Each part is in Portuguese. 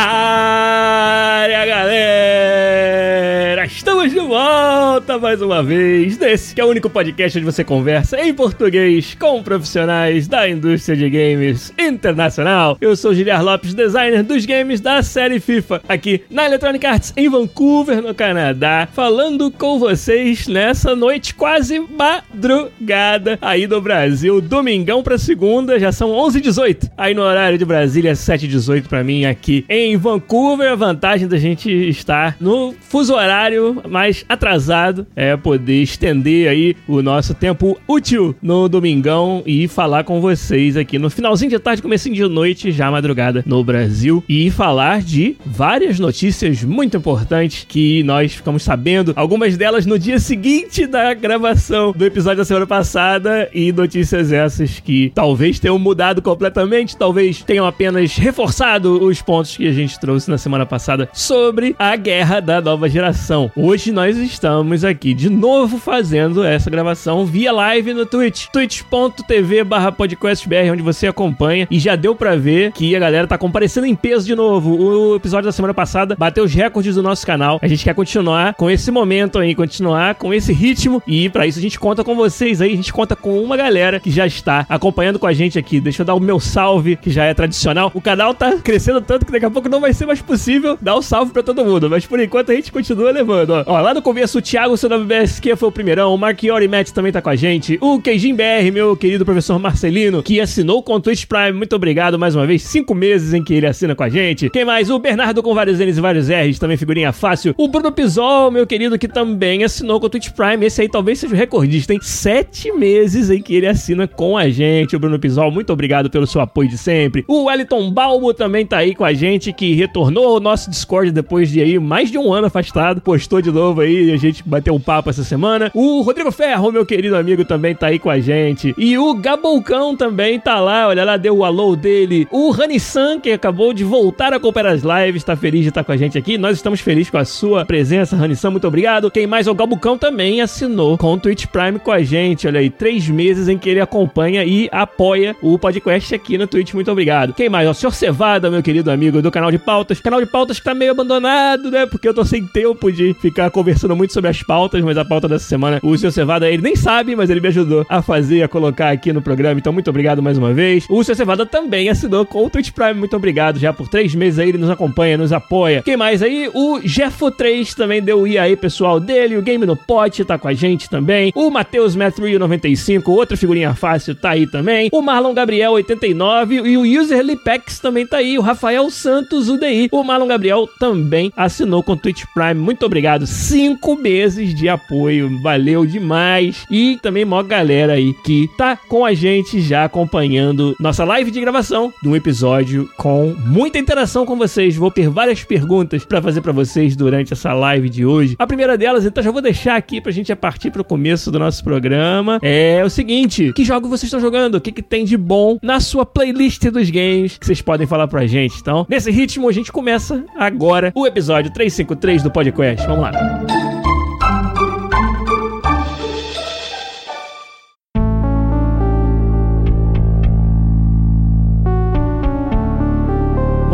Área, galera! Estamos de volta mais uma vez nesse que é o único podcast onde você conversa em português com profissionais da indústria de games internacional. Eu sou Giliar Lopes, designer dos games da série FIFA, aqui na Electronic Arts em Vancouver, no Canadá, falando com vocês nessa noite quase madrugada aí do Brasil, domingão pra segunda, já são 11h18, aí no horário de Brasília, 7h18 pra mim aqui em Vancouver. A vantagem da gente estar no fuso horário mais atrasado é poder estender aí o nosso tempo útil no domingão e falar com vocês aqui no finalzinho de tarde, comecinho de noite, já madrugada no Brasil e falar de várias notícias muito importantes que nós ficamos sabendo, algumas delas no dia seguinte da gravação do episódio da semana passada e notícias essas que talvez tenham mudado completamente, talvez tenham apenas reforçado os pontos que a gente trouxe na semana passada sobre a guerra da nova geração. Hoje nós estamos aqui de novo fazendo essa gravação via live no Twitch, twitch.tv barra podcastbr, onde você acompanha e já deu pra ver que a galera tá comparecendo em peso de novo. O episódio da semana passada bateu os recordes do nosso canal. A gente quer continuar com esse momento aí, continuar com esse ritmo e para isso a gente conta com vocês aí, a gente conta com uma galera que já está acompanhando com a gente aqui. Deixa eu dar o meu salve, que já é tradicional. O canal tá crescendo tanto que daqui a pouco não vai ser mais possível dar o um salve pra todo mundo. Mas por enquanto a gente continua levando, ó. ó lá no começo, o Thiago, seu WBSQ foi o primeirão. O Marchiori Matt também tá com a gente. O Keijin BR, meu querido professor Marcelino, que assinou com o Twitch Prime. Muito obrigado mais uma vez. Cinco meses em que ele assina com a gente. Quem mais? O Bernardo com vários N's e vários R's, também figurinha fácil. O Bruno Pisol, meu querido, que também assinou com o Twitch Prime. Esse aí talvez seja o recordista. Tem sete meses em que ele assina com a gente. O Bruno Pisol, muito obrigado pelo seu apoio de sempre. O Wellington Balmo também tá aí com a gente, que retornou ao nosso Discord depois de aí mais de um ano afastado. Postou de novo aí, a gente bateu um papo essa semana. O Rodrigo Ferro, meu querido amigo, também tá aí com a gente. E o Gabolcão também tá lá, olha lá, deu o alô dele. O Rani-san, que acabou de voltar a acompanhar as lives, tá feliz de estar com a gente aqui. Nós estamos felizes com a sua presença, Rani-san, muito obrigado. Quem mais? O Gabolcão também assinou com o Twitch Prime com a gente, olha aí, três meses em que ele acompanha e apoia o podcast aqui no Twitch, muito obrigado. Quem mais? O Sr. Cevada, meu querido amigo do canal de pautas. Canal de pautas que tá meio abandonado, né? Porque eu tô sem tempo de ficar conversando muito sobre as pautas, mas a pauta dessa semana, o Sr. Cevada, ele nem sabe, mas ele me ajudou a fazer, a colocar aqui no programa. Então, muito obrigado mais uma vez. O Sr. Cevada também assinou com o Twitch Prime. Muito obrigado. Já por três meses aí ele nos acompanha, nos apoia. Quem mais aí? O Jeffo3 também deu o i aí, pessoal dele. O Game no Pote tá com a gente também. O Matheus Metrio 95, outra figurinha fácil, tá aí também. O Marlon Gabriel 89 e o User Lipex também tá aí. O Rafael Santos UDI. O Marlon Gabriel também assinou com o Twitch Prime. Muito obrigado. Cinco meses de apoio. Valeu demais. E também mó galera aí que tá com a gente já acompanhando nossa live de gravação de um episódio com muita interação com vocês. Vou ter várias perguntas para fazer para vocês durante essa live de hoje. A primeira delas, então, já vou deixar aqui pra gente partir pro começo do nosso programa. É o seguinte: que jogo vocês estão jogando? O que, que tem de bom na sua playlist dos games que vocês podem falar pra gente? Então, nesse ritmo, a gente começa agora o episódio 353 do podcast. Vamos lá.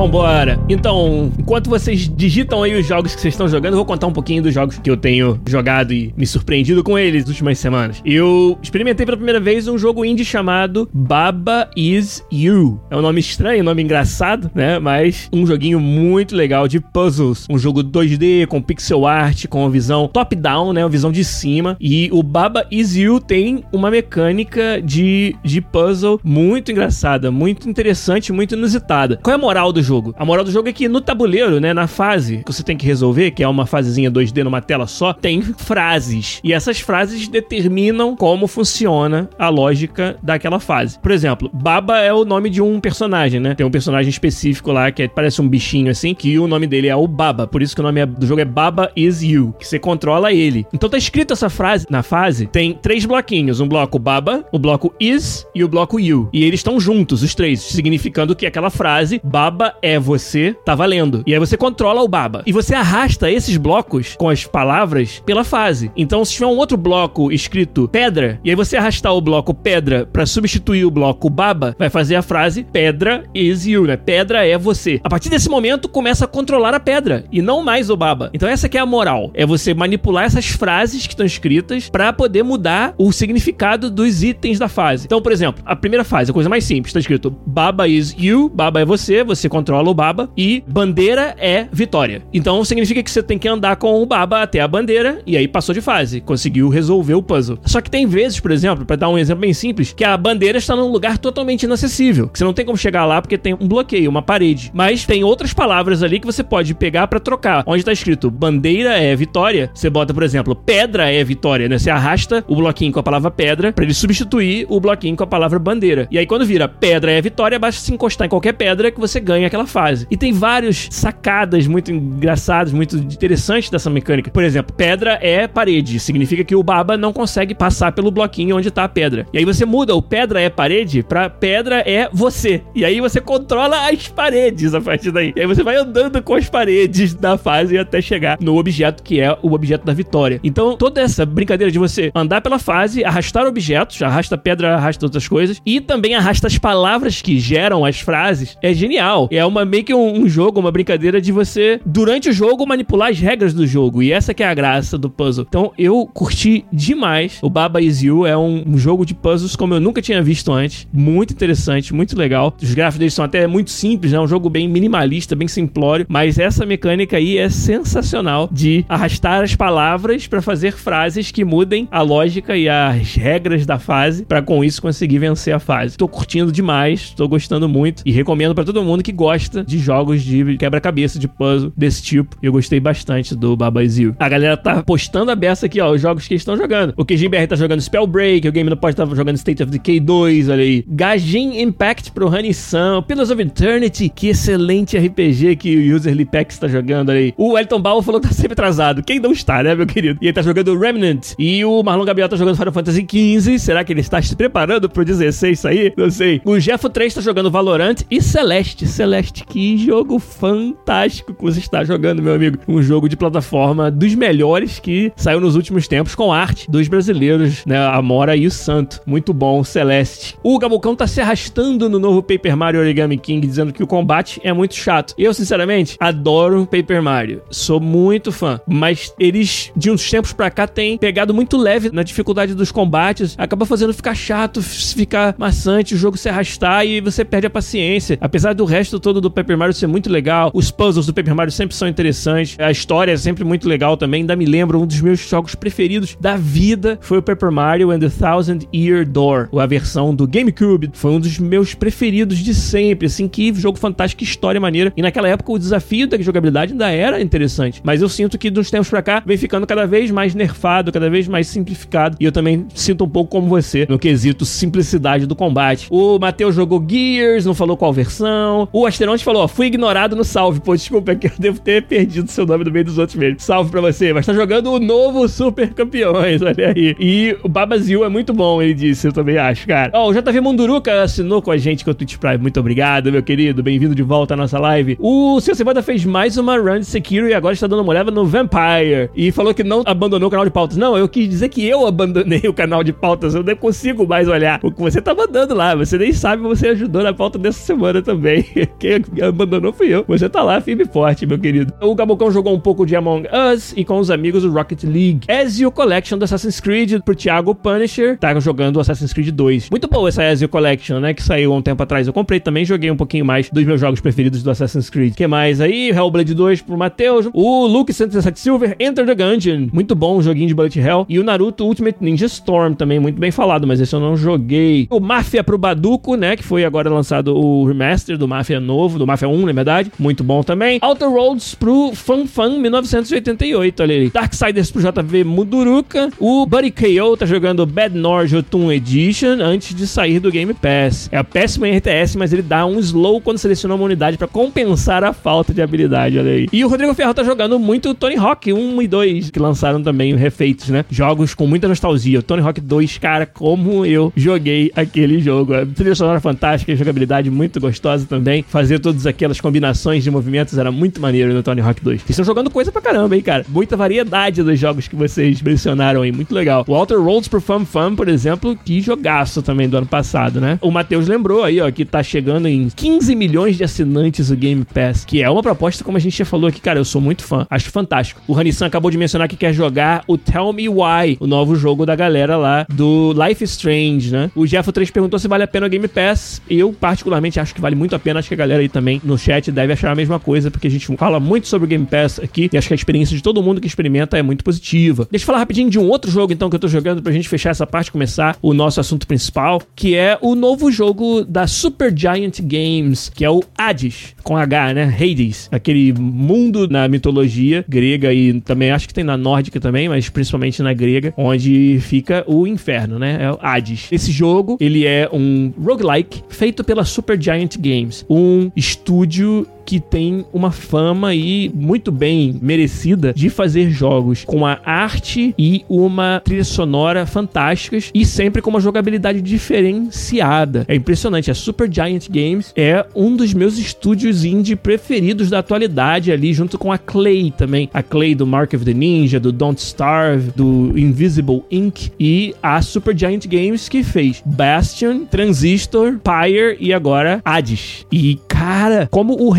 Vambora. Então, enquanto vocês digitam aí os jogos que vocês estão jogando, eu vou contar um pouquinho dos jogos que eu tenho jogado e me surpreendido com eles nas últimas semanas. Eu experimentei pela primeira vez um jogo indie chamado Baba Is You. É um nome estranho, um nome engraçado, né? Mas um joguinho muito legal de puzzles. Um jogo 2D com pixel art, com visão top-down, né? Uma visão de cima. E o Baba Is You tem uma mecânica de, de puzzle muito engraçada, muito interessante, muito inusitada. Qual é a moral do jogo? Jogo? A moral do jogo é que no tabuleiro, né, na fase que você tem que resolver, que é uma fasezinha 2D numa tela só, tem frases. E essas frases determinam como funciona a lógica daquela fase. Por exemplo, Baba é o nome de um personagem, né? Tem um personagem específico lá que é, parece um bichinho assim, que o nome dele é o Baba. Por isso que o nome é, do jogo é Baba is You, que você controla ele. Então tá escrito essa frase na fase, tem três bloquinhos, um bloco Baba, o bloco Is e o bloco You. E eles estão juntos, os três, significando que aquela frase Baba é você, tá valendo. E aí você controla o Baba. E você arrasta esses blocos com as palavras pela fase. Então se tiver um outro bloco escrito pedra, e aí você arrastar o bloco pedra para substituir o bloco Baba, vai fazer a frase pedra is you, né? Pedra é você. A partir desse momento começa a controlar a pedra e não mais o Baba. Então essa que é a moral, é você manipular essas frases que estão escritas para poder mudar o significado dos itens da fase. Então, por exemplo, a primeira fase, a coisa mais simples, está escrito Baba is you, Baba é você, você controla o Baba e bandeira é vitória. Então significa que você tem que andar com o Baba até a bandeira e aí passou de fase, conseguiu resolver o puzzle. Só que tem vezes, por exemplo, para dar um exemplo bem simples, que a bandeira está num lugar totalmente inacessível, que você não tem como chegar lá porque tem um bloqueio, uma parede. Mas tem outras palavras ali que você pode pegar para trocar. Onde está escrito bandeira é vitória, você bota, por exemplo, pedra é vitória, né? Você arrasta o bloquinho com a palavra pedra para ele substituir o bloquinho com a palavra bandeira. E aí quando vira pedra é vitória, basta se encostar em qualquer pedra que você ganha fase. E tem vários sacadas muito engraçadas, muito interessantes dessa mecânica. Por exemplo, pedra é parede, significa que o baba não consegue passar pelo bloquinho onde tá a pedra. E aí você muda o pedra é parede para pedra é você. E aí você controla as paredes a partir daí. E aí você vai andando com as paredes da fase até chegar no objeto que é o objeto da vitória. Então, toda essa brincadeira de você andar pela fase, arrastar objetos, arrasta pedra, arrasta outras coisas, e também arrasta as palavras que geram as frases, é genial. É uma meio que um, um jogo, uma brincadeira de você, durante o jogo, manipular as regras do jogo. E essa que é a graça do puzzle. Então, eu curti demais. O Baba Is You é um, um jogo de puzzles como eu nunca tinha visto antes. Muito interessante, muito legal. Os gráficos deles são até muito simples, né? Um jogo bem minimalista, bem simplório. Mas essa mecânica aí é sensacional de arrastar as palavras para fazer frases que mudem a lógica e as regras da fase para com isso conseguir vencer a fase. Tô curtindo demais, tô gostando muito e recomendo para todo mundo que gosta de jogos de quebra-cabeça de puzzle desse tipo. Eu gostei bastante do Baba You. A galera tá postando a beça aqui, ó, os jogos que estão jogando. O KGBR tá jogando Spellbreak, o Game No Pode tá jogando State of Decay 2, olha aí. Gajin Impact pro Sun, Pillars of Eternity, que excelente RPG que o User Lipex tá jogando aí. O Elton Bauer falou que tá sempre atrasado. Quem não está, né, meu querido? E ele tá jogando Remnant. E o Marlon Gabriel tá jogando Final Fantasy XV. Será que ele está se preparando pro 16 sair? Não sei. O Jeff 3 tá jogando Valorant e Celeste. Celeste, que jogo fantástico que você está jogando, meu amigo. Um jogo de plataforma dos melhores que saiu nos últimos tempos com arte dos brasileiros, né? A Mora e o Santo. Muito bom, Celeste. O Gabucão tá se arrastando no novo Paper Mario Origami King, dizendo que o combate é muito chato. Eu, sinceramente, adoro Paper Mario. Sou muito fã. Mas eles, de uns tempos pra cá, têm pegado muito leve na dificuldade dos combates. Acaba fazendo ficar chato, ficar maçante, o jogo se arrastar e você perde a paciência. Apesar do resto todo do Paper Mario ser muito legal, os puzzles do Paper Mario sempre são interessantes, a história é sempre muito legal também. Ainda me lembro, um dos meus jogos preferidos da vida foi o Paper Mario and the Thousand Year Door, a versão do GameCube. Foi um dos meus preferidos de sempre, assim, que jogo fantástico, que história maneira. E naquela época o desafio da jogabilidade ainda era interessante. Mas eu sinto que dos tempos pra cá vem ficando cada vez mais nerfado, cada vez mais simplificado. E eu também sinto um pouco como você no quesito simplicidade do combate. O Matheus jogou Gears, não falou qual versão. O Asteronte falou: ó, fui ignorado no salve. Pô, desculpa, é que eu devo ter perdido seu nome no meio dos outros mesmo. Salve pra você, mas tá jogando o novo Super Campeões, olha aí. E o Babazil é muito bom, ele disse, eu também acho, cara. Ó, o JV Munduruca assinou com a gente com o Twitch Prime. Muito obrigado, meu querido. Bem-vindo de volta à nossa live. O Seu Cebola fez mais uma run de Sekiro e agora está dando uma olhada no Vampire. E falou que não abandonou o canal de pautas. Não, eu quis dizer que eu abandonei o canal de pautas. Eu não consigo mais olhar o que você tá mandando lá. Você nem sabe, você ajudou na pauta dessa semana também. Quem abandonou fui eu. Você tá lá firme e forte, meu querido. O Gabocão jogou um pouco de Among Us e com os amigos o Rocket League. Ezio Collection do Assassin's Creed pro Thiago Punisher. Tá jogando o Assassin's Creed 2. Muito boa essa Ezio Collection, né? Que saiu há um tempo atrás. Eu comprei também, joguei um pouquinho mais dos meus jogos preferidos do Assassin's Creed. que mais aí? Hellblade 2 pro Matheus. O Luke 117 Silver, Enter the Gungeon. Muito bom, joguinho de Bullet Hell. E o Naruto Ultimate Ninja Storm também, muito bem falado, mas esse eu não joguei. O Mafia pro Baduco, né? Que foi agora lançado o remaster do Mafia novo novo, do Mafia 1, na verdade. Muito bom também. Outer Roads pro Fan Fan 1988, olha aí. Darksiders pro JV Muduruka. O Buddy KO tá jogando Bad Nor Jotun Edition antes de sair do Game Pass. É a péssima RTS, mas ele dá um slow quando seleciona uma unidade para compensar a falta de habilidade, olha aí. E o Rodrigo Ferro tá jogando muito Tony Hawk 1 e 2, que lançaram também refeitos, né? Jogos com muita nostalgia. Tony Hawk 2, cara, como eu joguei aquele jogo. A trilha sonora fantástica, jogabilidade muito gostosa também. Fazer todas aquelas combinações de movimentos era muito maneiro no Tony Hawk 2. Vocês estão jogando coisa pra caramba, hein, cara? Muita variedade dos jogos que vocês mencionaram aí, muito legal. O Outer Roads pro Fun Fun, por exemplo, que jogaço também do ano passado, né? O Matheus lembrou aí, ó, que tá chegando em 15 milhões de assinantes o Game Pass, que é uma proposta, como a gente já falou aqui, cara, eu sou muito fã. Acho fantástico. O Hanissan acabou de mencionar que quer jogar o Tell Me Why, o novo jogo da galera lá do Life Strange, né? O Jeff 3 perguntou se vale a pena o Game Pass. Eu, particularmente, acho que vale muito a pena. Acho que a galera aí também no chat deve achar a mesma coisa, porque a gente fala muito sobre o Game Pass aqui e acho que a experiência de todo mundo que experimenta é muito positiva. Deixa eu falar rapidinho de um outro jogo, então, que eu tô jogando pra gente fechar essa parte e começar o nosso assunto principal, que é o novo jogo da Super Giant Games, que é o Hades, com H, né? Hades, aquele mundo na mitologia grega e também acho que tem na nórdica também, mas principalmente na grega, onde fica o inferno, né? É o Hades. Esse jogo, ele é um roguelike feito pela Super Giant Games, um estúdio que tem uma fama aí muito bem merecida de fazer jogos com a arte e uma trilha sonora fantásticas e sempre com uma jogabilidade diferenciada. É impressionante. A Super Giant Games é um dos meus estúdios indie preferidos da atualidade ali, junto com a Clay também. A Clay do Mark of the Ninja, do Don't Starve, do Invisible Inc. e a Super Giant Games que fez Bastion, Transistor, Pyre e agora Hades. E cara, como o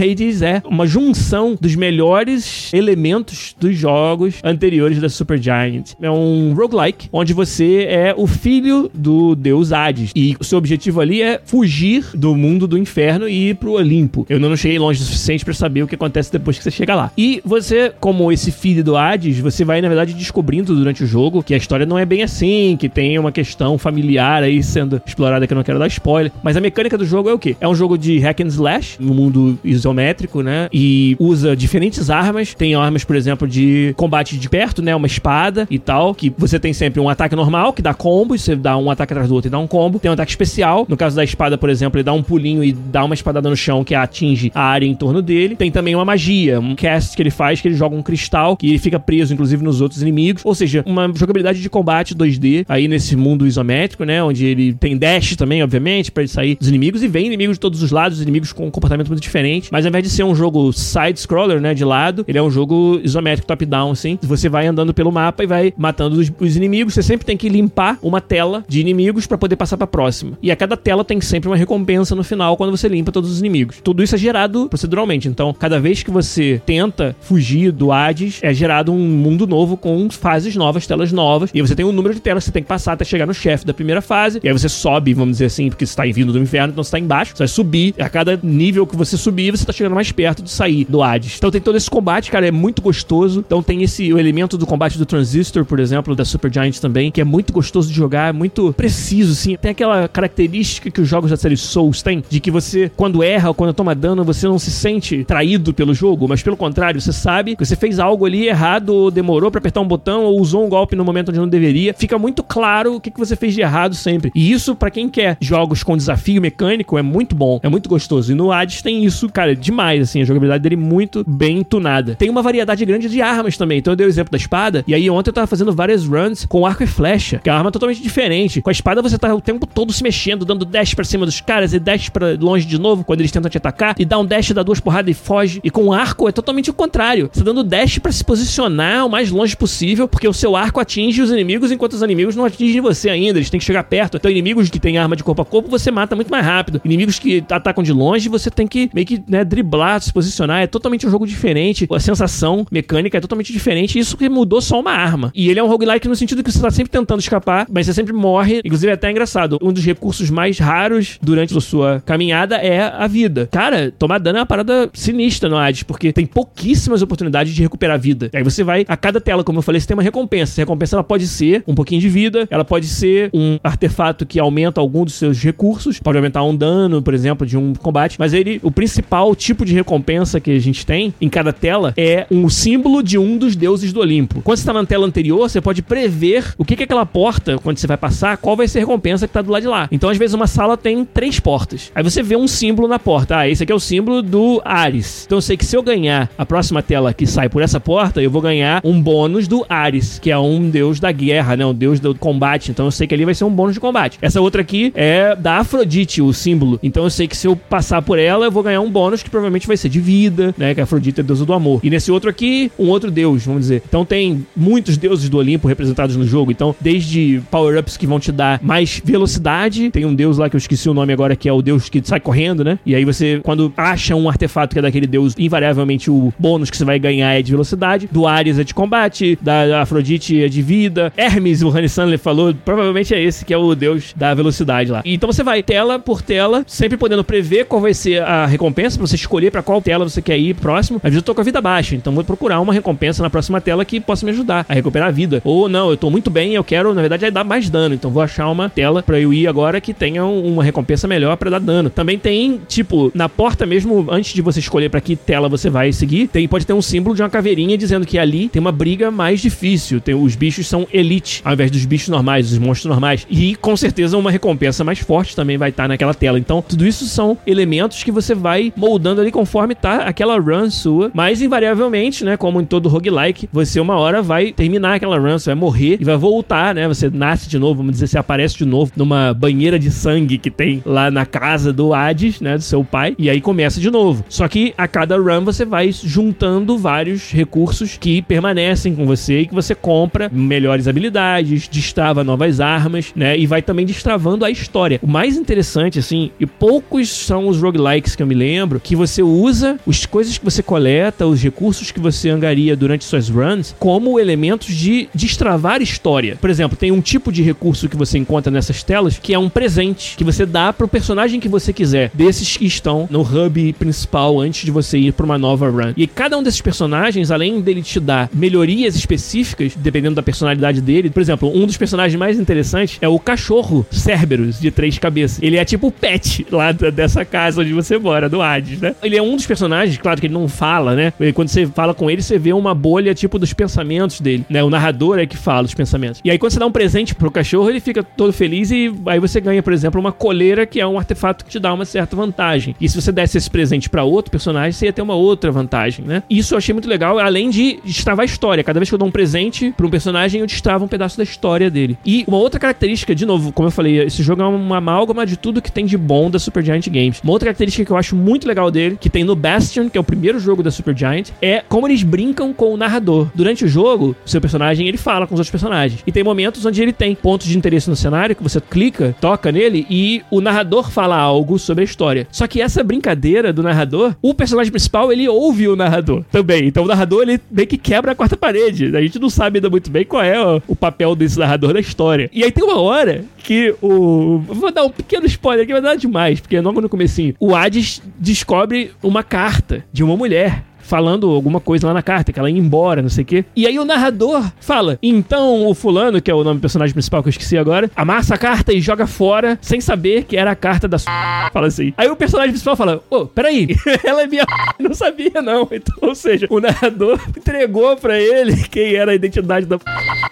É uma junção dos melhores elementos dos jogos anteriores da Super Giant. É um roguelike onde você é o filho do deus Hades e o seu objetivo ali é fugir do mundo do inferno e ir pro Olimpo. Eu não cheguei longe o suficiente para saber o que acontece depois que você chega lá. E você, como esse filho do Hades, você vai na verdade descobrindo durante o jogo que a história não é bem assim, que tem uma questão familiar aí sendo explorada que eu não quero dar spoiler, mas a mecânica do jogo é o quê? É um jogo de hack and slash no mundo isométrico, né? E usa diferentes armas. Tem armas, por exemplo, de combate de perto, né? Uma espada e tal, que você tem sempre um ataque normal, que dá combo, você dá um ataque atrás do outro e dá um combo. Tem um ataque especial. No caso da espada, por exemplo, ele dá um pulinho e dá uma espadada no chão que atinge a área em torno dele. Tem também uma magia, um cast que ele faz, que ele joga um cristal, que ele fica preso, inclusive, nos outros inimigos. Ou seja, uma jogabilidade de combate 2D aí nesse mundo isométrico, né? Onde ele tem dash também, obviamente, para ele sair dos inimigos. E vem inimigos de todos os lados, inimigos com um comportamento muito diferente. Mas invés de ser um jogo side-scroller, né? De lado, ele é um jogo isométrico, top-down, assim. Você vai andando pelo mapa e vai matando os, os inimigos. Você sempre tem que limpar uma tela de inimigos para poder passar pra próxima. E a cada tela tem sempre uma recompensa no final quando você limpa todos os inimigos. Tudo isso é gerado proceduralmente. Então, cada vez que você tenta fugir do Hades, é gerado um mundo novo com fases novas, telas novas. E você tem um número de telas que você tem que passar até chegar no chefe da primeira fase. E aí você sobe, vamos dizer assim, porque você está vindo do inferno, então você está embaixo. Você vai subir. A cada nível que você subir, você está chegando mais perto de sair do Hades. Então tem todo esse combate, cara, é muito gostoso. Então tem esse o elemento do combate do Transistor, por exemplo, da Super Giant também, que é muito gostoso de jogar, é muito preciso, assim. Tem aquela característica que os jogos da série Souls têm, de que você, quando erra ou quando toma dano, você não se sente traído pelo jogo, mas pelo contrário, você sabe que você fez algo ali errado, ou demorou para apertar um botão, ou usou um golpe no momento onde não deveria. Fica muito claro o que, que você fez de errado sempre. E isso, para quem quer jogos com desafio mecânico, é muito bom, é muito gostoso. E no Hades tem isso, cara, demais, assim, a jogabilidade dele muito bem tunada. Tem uma variedade grande de armas também. Então eu dei o exemplo da espada, e aí ontem eu tava fazendo várias runs com arco e flecha, que é uma arma totalmente diferente. Com a espada você tá o tempo todo se mexendo, dando dash pra cima dos caras e dash pra longe de novo quando eles tentam te atacar, e dá um dash, dá duas porradas e foge. E com o arco é totalmente o contrário. Você tá dando dash pra se posicionar o mais longe possível, porque o seu arco atinge os inimigos enquanto os inimigos não atingem você ainda. Eles têm que chegar perto. Então, inimigos que têm arma de corpo a corpo, você mata muito mais rápido. Inimigos que atacam de longe, você tem que meio que né, driblar, se posicionar, é totalmente um jogo diferente. A sensação mecânica é totalmente diferente. Isso que mudou só uma arma. E ele é um roguelike no sentido que você tá sempre tentando escapar, mas você sempre morre. Inclusive, é até engraçado. Um dos recursos mais raros durante a sua caminhada é a vida. Cara, tomar dano é uma parada sinistra no Hades, porque tem pouquíssimas oportunidades de recuperar vida. Aí você vai, a cada tela, como eu falei, você tem uma recompensa. Essa recompensa ela pode ser um pouquinho de vida, ela pode ser um artefato que aumenta algum dos seus recursos, pode aumentar um dano, por exemplo, de um combate, mas ele, o principal tipo de recompensa que a gente tem em cada tela é um símbolo de um dos deuses do Olimpo. Quando você está na tela anterior, você pode prever o que é aquela porta, quando você vai passar, qual vai ser a recompensa que está do lado de lá. Então, às vezes, uma sala tem três portas. Aí você vê um símbolo na porta. Ah, esse aqui é o símbolo do Ares. Então eu sei que se eu ganhar a próxima tela que sai por essa porta, eu vou ganhar um bônus do Ares, que é um deus da guerra, né? Um deus do combate. Então eu sei que ali vai ser um bônus de combate. Essa outra aqui é da Afrodite, o símbolo. Então eu sei que se eu passar por ela, eu vou ganhar um bônus que provavelmente vai ser de vida, né? Que a Afrodite é deusa do amor. E nesse outro aqui, um outro deus, vamos dizer. Então tem muitos deuses do Olimpo representados no jogo. Então, desde power-ups que vão te dar mais velocidade, tem um deus lá que eu esqueci o nome agora, que é o deus que sai correndo, né? E aí você, quando acha um artefato que é daquele deus, invariavelmente o bônus que você vai ganhar é de velocidade. Do Ares é de combate, da Afrodite é de vida. Hermes, o Honey Sunley falou, provavelmente é esse que é o deus da velocidade lá. Então você vai tela por tela, sempre podendo prever qual vai ser a recompensa, pra você escolher para qual tela você quer ir próximo. Às vezes eu tô com a vida baixa, então vou procurar uma recompensa na próxima tela que possa me ajudar a recuperar a vida. Ou não, eu tô muito bem, eu quero, na verdade, é dar mais dano. Então vou achar uma tela para eu ir agora que tenha uma recompensa melhor para dar dano. Também tem, tipo, na porta mesmo, antes de você escolher para que tela você vai seguir, tem, pode ter um símbolo de uma caveirinha dizendo que ali tem uma briga mais difícil. Tem, os bichos são elite, ao invés dos bichos normais, os monstros normais. E com certeza uma recompensa mais forte também vai estar naquela tela. Então, tudo isso são elementos que você vai moldando ali conforme tá aquela run sua. Mas invariavelmente, né, como em todo roguelike, você uma hora vai terminar aquela run, você vai morrer e vai voltar, né? Você nasce de novo, vamos dizer, você aparece de novo numa banheira de sangue que tem lá na casa do Hades, né, do seu pai, e aí começa de novo. Só que a cada run você vai juntando vários recursos que permanecem com você e que você compra melhores habilidades, destrava novas armas, né, e vai também destravando a história. O mais interessante, assim, e poucos são os roguelikes que eu me lembro, que você usa as coisas que você coleta, os recursos que você angaria durante suas runs, como elementos de destravar história. Por exemplo, tem um tipo de recurso que você encontra nessas telas que é um presente que você dá pro personagem que você quiser, desses que estão no hub principal antes de você ir para uma nova run. E cada um desses personagens, além dele te dar melhorias específicas, dependendo da personalidade dele, por exemplo, um dos personagens mais interessantes é o cachorro Cerberus, de três cabeças. Ele é tipo o pet lá dessa casa onde você mora, do Hades, né? Ele é um dos personagens, claro que ele não fala, né? Quando você fala com ele, você vê uma bolha tipo dos pensamentos dele, né? O narrador é que fala os pensamentos. E aí quando você dá um presente pro cachorro, ele fica todo feliz e aí você ganha, por exemplo, uma coleira que é um artefato que te dá uma certa vantagem. E se você desse esse presente para outro personagem, você ia ter uma outra vantagem, né? Isso eu achei muito legal, além de destravar a história. Cada vez que eu dou um presente para um personagem, eu destravo um pedaço da história dele. E uma outra característica, de novo, como eu falei, esse jogo é uma amálgama de tudo que tem de bom da Supergiant Games. Uma outra característica que eu acho muito legal dele, que tem no Bastion, que é o primeiro jogo da Supergiant, é como eles brincam com o narrador. Durante o jogo, seu personagem, ele fala com os outros personagens. E tem momentos onde ele tem pontos de interesse no cenário, que você clica, toca nele, e o narrador fala algo sobre a história. Só que essa brincadeira do narrador, o personagem principal, ele ouve o narrador também. Então o narrador, ele meio que quebra a quarta parede. A gente não sabe ainda muito bem qual é o papel desse narrador na história. E aí tem uma hora que o. Vou dar um pequeno spoiler aqui, mas nada demais, porque logo no comecinho. O Hades descobre uma carta de uma mulher falando alguma coisa lá na carta, que ela ia embora, não sei o quê. E aí o narrador fala: então o fulano, que é o nome do personagem principal que eu esqueci agora, amassa a carta e joga fora sem saber que era a carta da Fala assim. Aí o personagem principal fala: ô, oh, peraí, ela é minha. Não sabia, não. Então, ou seja, o narrador entregou pra ele quem era a identidade da.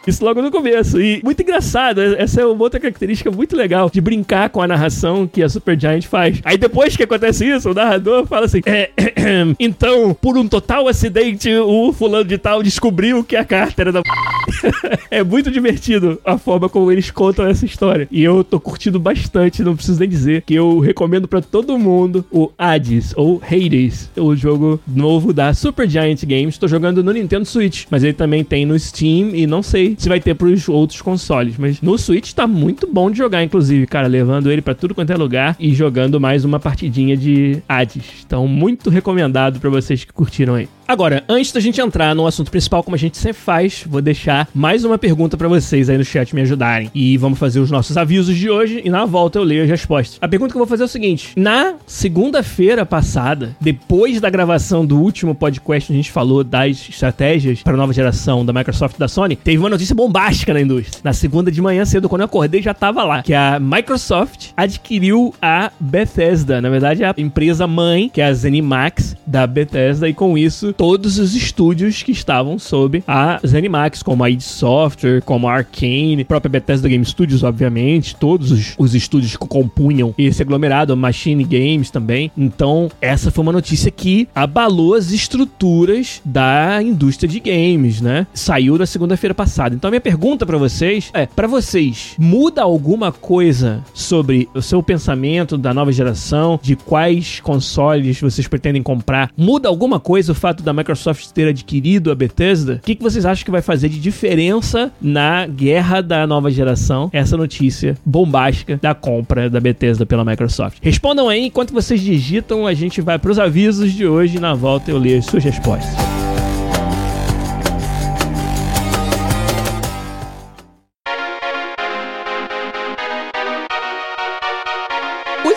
Isso logo no começo. E muito engraçado. Essa é uma outra característica muito legal de brincar com a narração que a Supergiant faz. Aí depois que acontece isso, o narrador fala assim: é, então, por um num total acidente, o fulano de tal descobriu que a carta era da. é muito divertido a forma como eles contam essa história. E eu tô curtindo bastante, não preciso nem dizer, que eu recomendo para todo mundo o Hades, ou Hades, o jogo novo da Super Giant Games. Tô jogando no Nintendo Switch, mas ele também tem no Steam e não sei se vai ter pros outros consoles. Mas no Switch tá muito bom de jogar, inclusive, cara, levando ele para tudo quanto é lugar e jogando mais uma partidinha de Hades. Então, muito recomendado para vocês que curtiram aí. Agora, antes da gente entrar no assunto principal, como a gente sempre faz, vou deixar mais uma pergunta para vocês aí no chat me ajudarem. E vamos fazer os nossos avisos de hoje e na volta eu leio as respostas. A pergunta que eu vou fazer é o seguinte: na segunda-feira passada, depois da gravação do último podcast, a gente falou das estratégias para nova geração da Microsoft e da Sony, teve uma notícia bombástica na indústria. Na segunda de manhã cedo, quando eu acordei, já tava lá, que a Microsoft adquiriu a Bethesda, na verdade a empresa mãe, que é a ZeniMax da Bethesda, e com isso todos os estúdios que estavam sob a ZeniMax, como a id Software, como a Arkane, própria Bethesda Game Studios, obviamente, todos os, os estúdios que compunham esse aglomerado, Machine Games também. Então, essa foi uma notícia que abalou as estruturas da indústria de games, né? Saiu na segunda-feira passada. Então, a minha pergunta para vocês é: para vocês, muda alguma coisa sobre o seu pensamento da nova geração, de quais consoles vocês pretendem comprar? Muda alguma coisa o fato da Microsoft ter adquirido a Bethesda, o que, que vocês acham que vai fazer de diferença na guerra da nova geração? Essa notícia bombástica da compra da Bethesda pela Microsoft. Respondam aí, enquanto vocês digitam, a gente vai para os avisos de hoje na volta eu leio as suas respostas.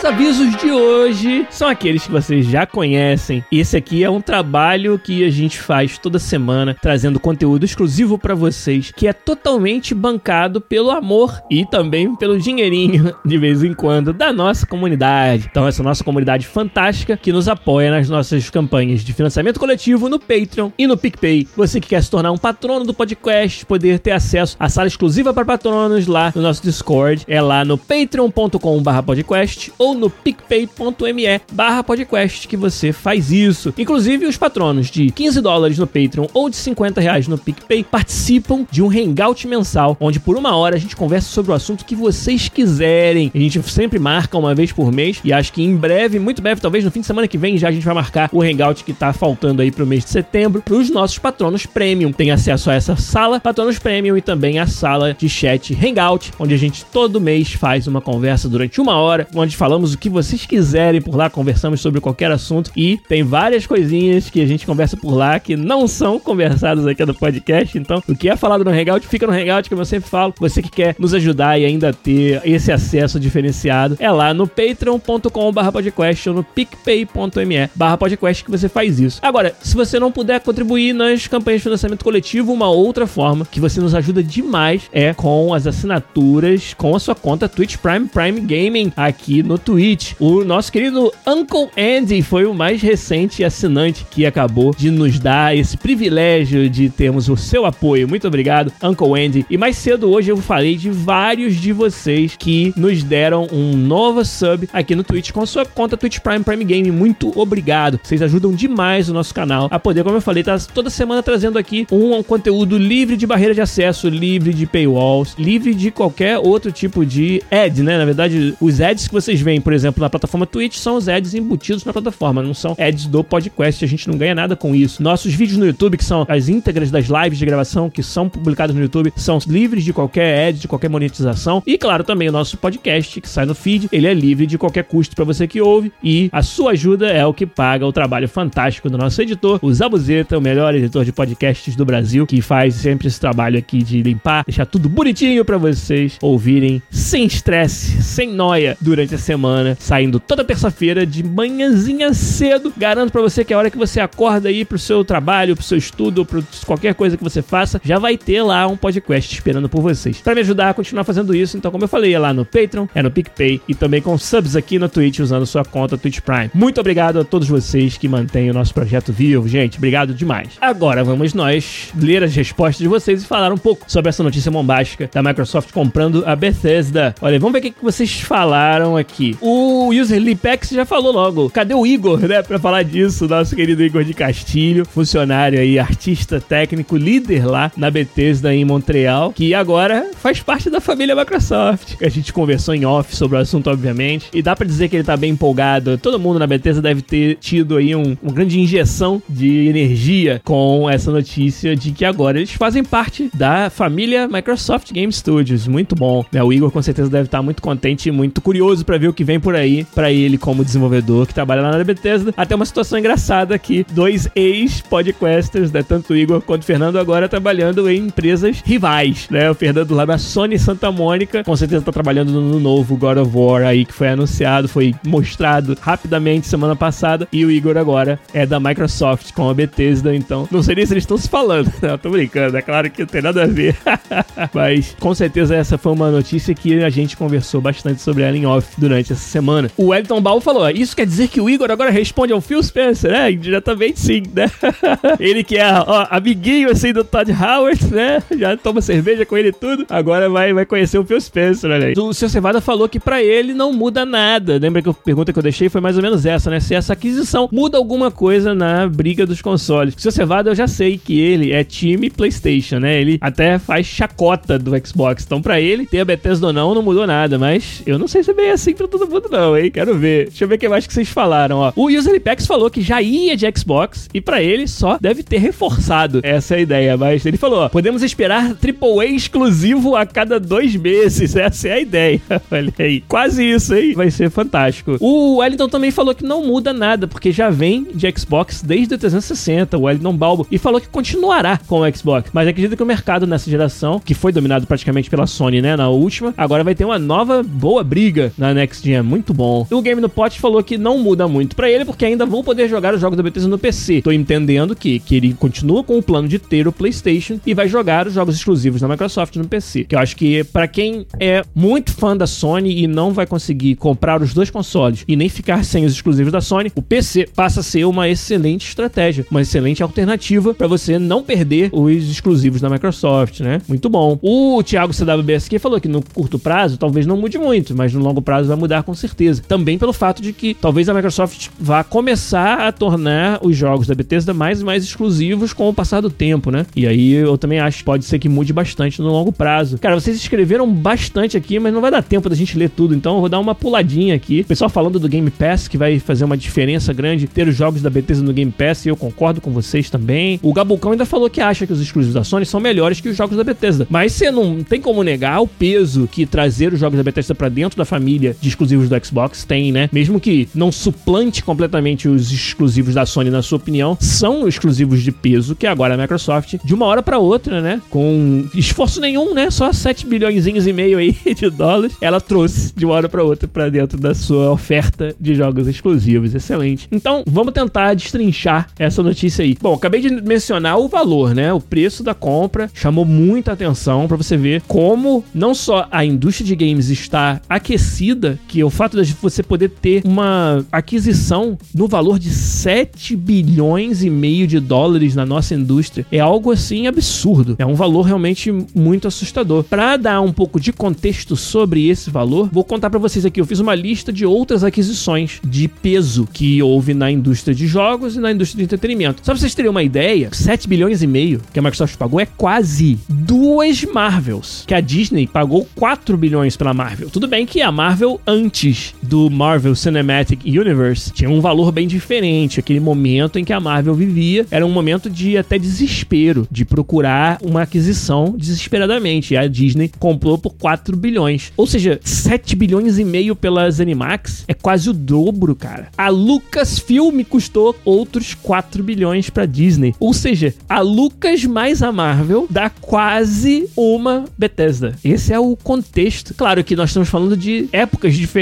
Avisos de hoje são aqueles que vocês já conhecem. Esse aqui é um trabalho que a gente faz toda semana, trazendo conteúdo exclusivo para vocês, que é totalmente bancado pelo amor e também pelo dinheirinho, de vez em quando, da nossa comunidade. Então, essa nossa comunidade fantástica que nos apoia nas nossas campanhas de financiamento coletivo no Patreon e no PicPay. Você que quer se tornar um patrono do podcast, poder ter acesso à sala exclusiva para patronos lá no nosso Discord, é lá no patreon.com/podcast ou no picpay.me barra podcast que você faz isso. Inclusive, os patronos de 15 dólares no Patreon ou de 50 reais no PicPay participam de um hangout mensal, onde por uma hora a gente conversa sobre o assunto que vocês quiserem. A gente sempre marca uma vez por mês e acho que em breve, muito breve, talvez no fim de semana que vem, já a gente vai marcar o hangout que tá faltando aí pro mês de setembro para os nossos patronos premium. Tem acesso a essa sala, patronos premium e também a sala de chat hangout, onde a gente todo mês faz uma conversa durante uma hora, onde falamos o que vocês quiserem por lá, conversamos sobre qualquer assunto e tem várias coisinhas que a gente conversa por lá que não são conversadas aqui no podcast. Então, o que é falado no Hangout fica no Hangout, como eu sempre falo. Você que quer nos ajudar e ainda ter esse acesso diferenciado, é lá no patreon.com/podcast ou no picpay.me/podcast que você faz isso. Agora, se você não puder contribuir nas campanhas de financiamento coletivo, uma outra forma que você nos ajuda demais é com as assinaturas com a sua conta Twitch Prime Prime Gaming aqui no Twitch Twitch. O nosso querido Uncle Andy foi o mais recente assinante que acabou de nos dar esse privilégio de termos o seu apoio. Muito obrigado, Uncle Andy. E mais cedo hoje eu falei de vários de vocês que nos deram um novo sub aqui no Twitch com a sua conta Twitch Prime Prime Game. Muito obrigado. Vocês ajudam demais o nosso canal a poder, como eu falei, tá toda semana trazendo aqui um, um conteúdo livre de barreira de acesso, livre de paywalls, livre de qualquer outro tipo de ad, né? Na verdade, os ads que vocês veem por exemplo, na plataforma Twitch, são os ads embutidos na plataforma, não são ads do podcast, a gente não ganha nada com isso. Nossos vídeos no YouTube, que são as íntegras das lives de gravação que são publicadas no YouTube, são livres de qualquer ad, de qualquer monetização. E claro, também o nosso podcast, que sai no feed, ele é livre de qualquer custo para você que ouve e a sua ajuda é o que paga o trabalho fantástico do nosso editor, o Zabuzeta, o melhor editor de podcasts do Brasil, que faz sempre esse trabalho aqui de limpar, deixar tudo bonitinho para vocês ouvirem sem estresse, sem noia durante a semana semana, saindo toda terça-feira de manhãzinha cedo. Garanto para você que a hora que você acorda aí pro seu trabalho, pro seu estudo, pro qualquer coisa que você faça, já vai ter lá um podcast esperando por vocês. Para me ajudar a continuar fazendo isso, então como eu falei, é lá no Patreon, é no PicPay e também com subs aqui no Twitch usando sua conta Twitch Prime. Muito obrigado a todos vocês que mantêm o nosso projeto vivo, gente. Obrigado demais. Agora vamos nós ler as respostas de vocês e falar um pouco sobre essa notícia bombástica da Microsoft comprando a Bethesda. Olha, vamos ver o que vocês falaram aqui. O user Lipex já falou logo. Cadê o Igor, né, pra falar disso? Nosso querido Igor de Castilho, funcionário aí, artista técnico, líder lá na Bethesda em Montreal, que agora faz parte da família Microsoft. A gente conversou em off sobre o assunto, obviamente, e dá para dizer que ele tá bem empolgado. Todo mundo na Bethesda deve ter tido aí um, uma grande injeção de energia com essa notícia de que agora eles fazem parte da família Microsoft Game Studios. Muito bom. Né? O Igor com certeza deve estar muito contente e muito curioso para ver o que vem por aí para ele como desenvolvedor que trabalha lá na Bethesda. Até uma situação engraçada aqui, dois ex-podcasters, né? tanto o Igor quanto o Fernando agora trabalhando em empresas rivais, né? O Fernando lá na Sony Santa Mônica, com certeza tá trabalhando no novo God of War aí que foi anunciado, foi mostrado rapidamente semana passada e o Igor agora é da Microsoft com a Bethesda, então não sei nem se eles estão se falando. Não, tô brincando, é claro que não tem nada a ver. Mas com certeza essa foi uma notícia que a gente conversou bastante sobre ela em off durante essa semana. O Wellington Ball falou: Isso quer dizer que o Igor agora responde ao Phil Spencer, né? Indiretamente sim, né? ele que é ó, amiguinho assim do Todd Howard, né? Já toma cerveja com ele e tudo. Agora vai, vai conhecer o Phil Spencer, olha aí. O seu Cevada falou que para ele não muda nada. Lembra que a pergunta que eu deixei foi mais ou menos essa, né? Se essa aquisição muda alguma coisa na briga dos consoles. O seu Cevada eu já sei que ele é time PlayStation, né? Ele até faz chacota do Xbox. Então, para ele, ter a Bethesda ou não, não mudou nada. Mas eu não sei se é bem assim pra todo mundo, não, hein? Quero ver. Deixa eu ver o que mais que vocês falaram, ó. O User Apex falou que já ia de Xbox e para ele só deve ter reforçado essa ideia. Mas ele falou, ó, podemos esperar AAA exclusivo a cada dois meses. Essa é a ideia. Olha aí. Quase isso, hein? Vai ser fantástico. O Wellington também falou que não muda nada, porque já vem de Xbox desde o 360, o Wellington Balbo, e falou que continuará com o Xbox. Mas acredita que o mercado nessa geração, que foi dominado praticamente pela Sony, né, na última, agora vai ter uma nova boa briga na Next Gen. Muito bom. O Game no Pot falou que não muda muito para ele, porque ainda vão poder jogar os jogos da Bethesda no PC. Tô entendendo que, que ele continua com o plano de ter o PlayStation e vai jogar os jogos exclusivos da Microsoft no PC. Que eu acho que para quem é muito fã da Sony e não vai conseguir comprar os dois consoles e nem ficar sem os exclusivos da Sony, o PC passa a ser uma excelente estratégia, uma excelente alternativa para você não perder os exclusivos da Microsoft, né? Muito bom. O Thiago CWBSQ falou que no curto prazo talvez não mude muito, mas no longo prazo vai mudar com certeza. Também pelo fato de que talvez a Microsoft vá começar a tornar os jogos da Bethesda mais e mais exclusivos com o passar do tempo, né? E aí eu também acho que pode ser que mude bastante no longo prazo. Cara, vocês escreveram bastante aqui, mas não vai dar tempo da gente ler tudo, então eu vou dar uma puladinha aqui. O pessoal falando do Game Pass, que vai fazer uma diferença grande ter os jogos da Bethesda no Game Pass, e eu concordo com vocês também. O Gabucão ainda falou que acha que os exclusivos da Sony são melhores que os jogos da Bethesda. Mas você não tem como negar o peso que trazer os jogos da Bethesda para dentro da família de exclusivos do Xbox tem, né? Mesmo que não suplante completamente os exclusivos da Sony, na sua opinião, são exclusivos de peso que agora a Microsoft, de uma hora para outra, né? Com esforço nenhum, né? Só 7 bilhões e meio aí de dólares, ela trouxe de uma hora para outra para dentro da sua oferta de jogos exclusivos. Excelente. Então, vamos tentar destrinchar essa notícia aí. Bom, acabei de mencionar o valor, né? O preço da compra chamou muita atenção para você ver como não só a indústria de games está aquecida, que o fato de você poder ter uma aquisição no valor de 7 bilhões e meio de dólares na nossa indústria é algo assim absurdo. É um valor realmente muito assustador. Para dar um pouco de contexto sobre esse valor, vou contar para vocês aqui. Eu fiz uma lista de outras aquisições de peso que houve na indústria de jogos e na indústria de entretenimento. Só pra vocês terem uma ideia, 7 bilhões e meio que a Microsoft pagou é quase duas Marvels. Que a Disney pagou 4 bilhões pela Marvel. Tudo bem que a Marvel, antes do Marvel Cinematic Universe, tinha um valor bem diferente. Aquele momento em que a Marvel vivia era um momento de até desespero, de procurar uma aquisição desesperadamente. E a Disney comprou por 4 bilhões. Ou seja, 7 bilhões e meio pela Zenimax é quase o dobro, cara. A Lucasfilm custou outros 4 bilhões pra Disney. Ou seja, a Lucas mais a Marvel dá quase uma Bethesda. Esse é o contexto. Claro que nós estamos falando de épocas diferentes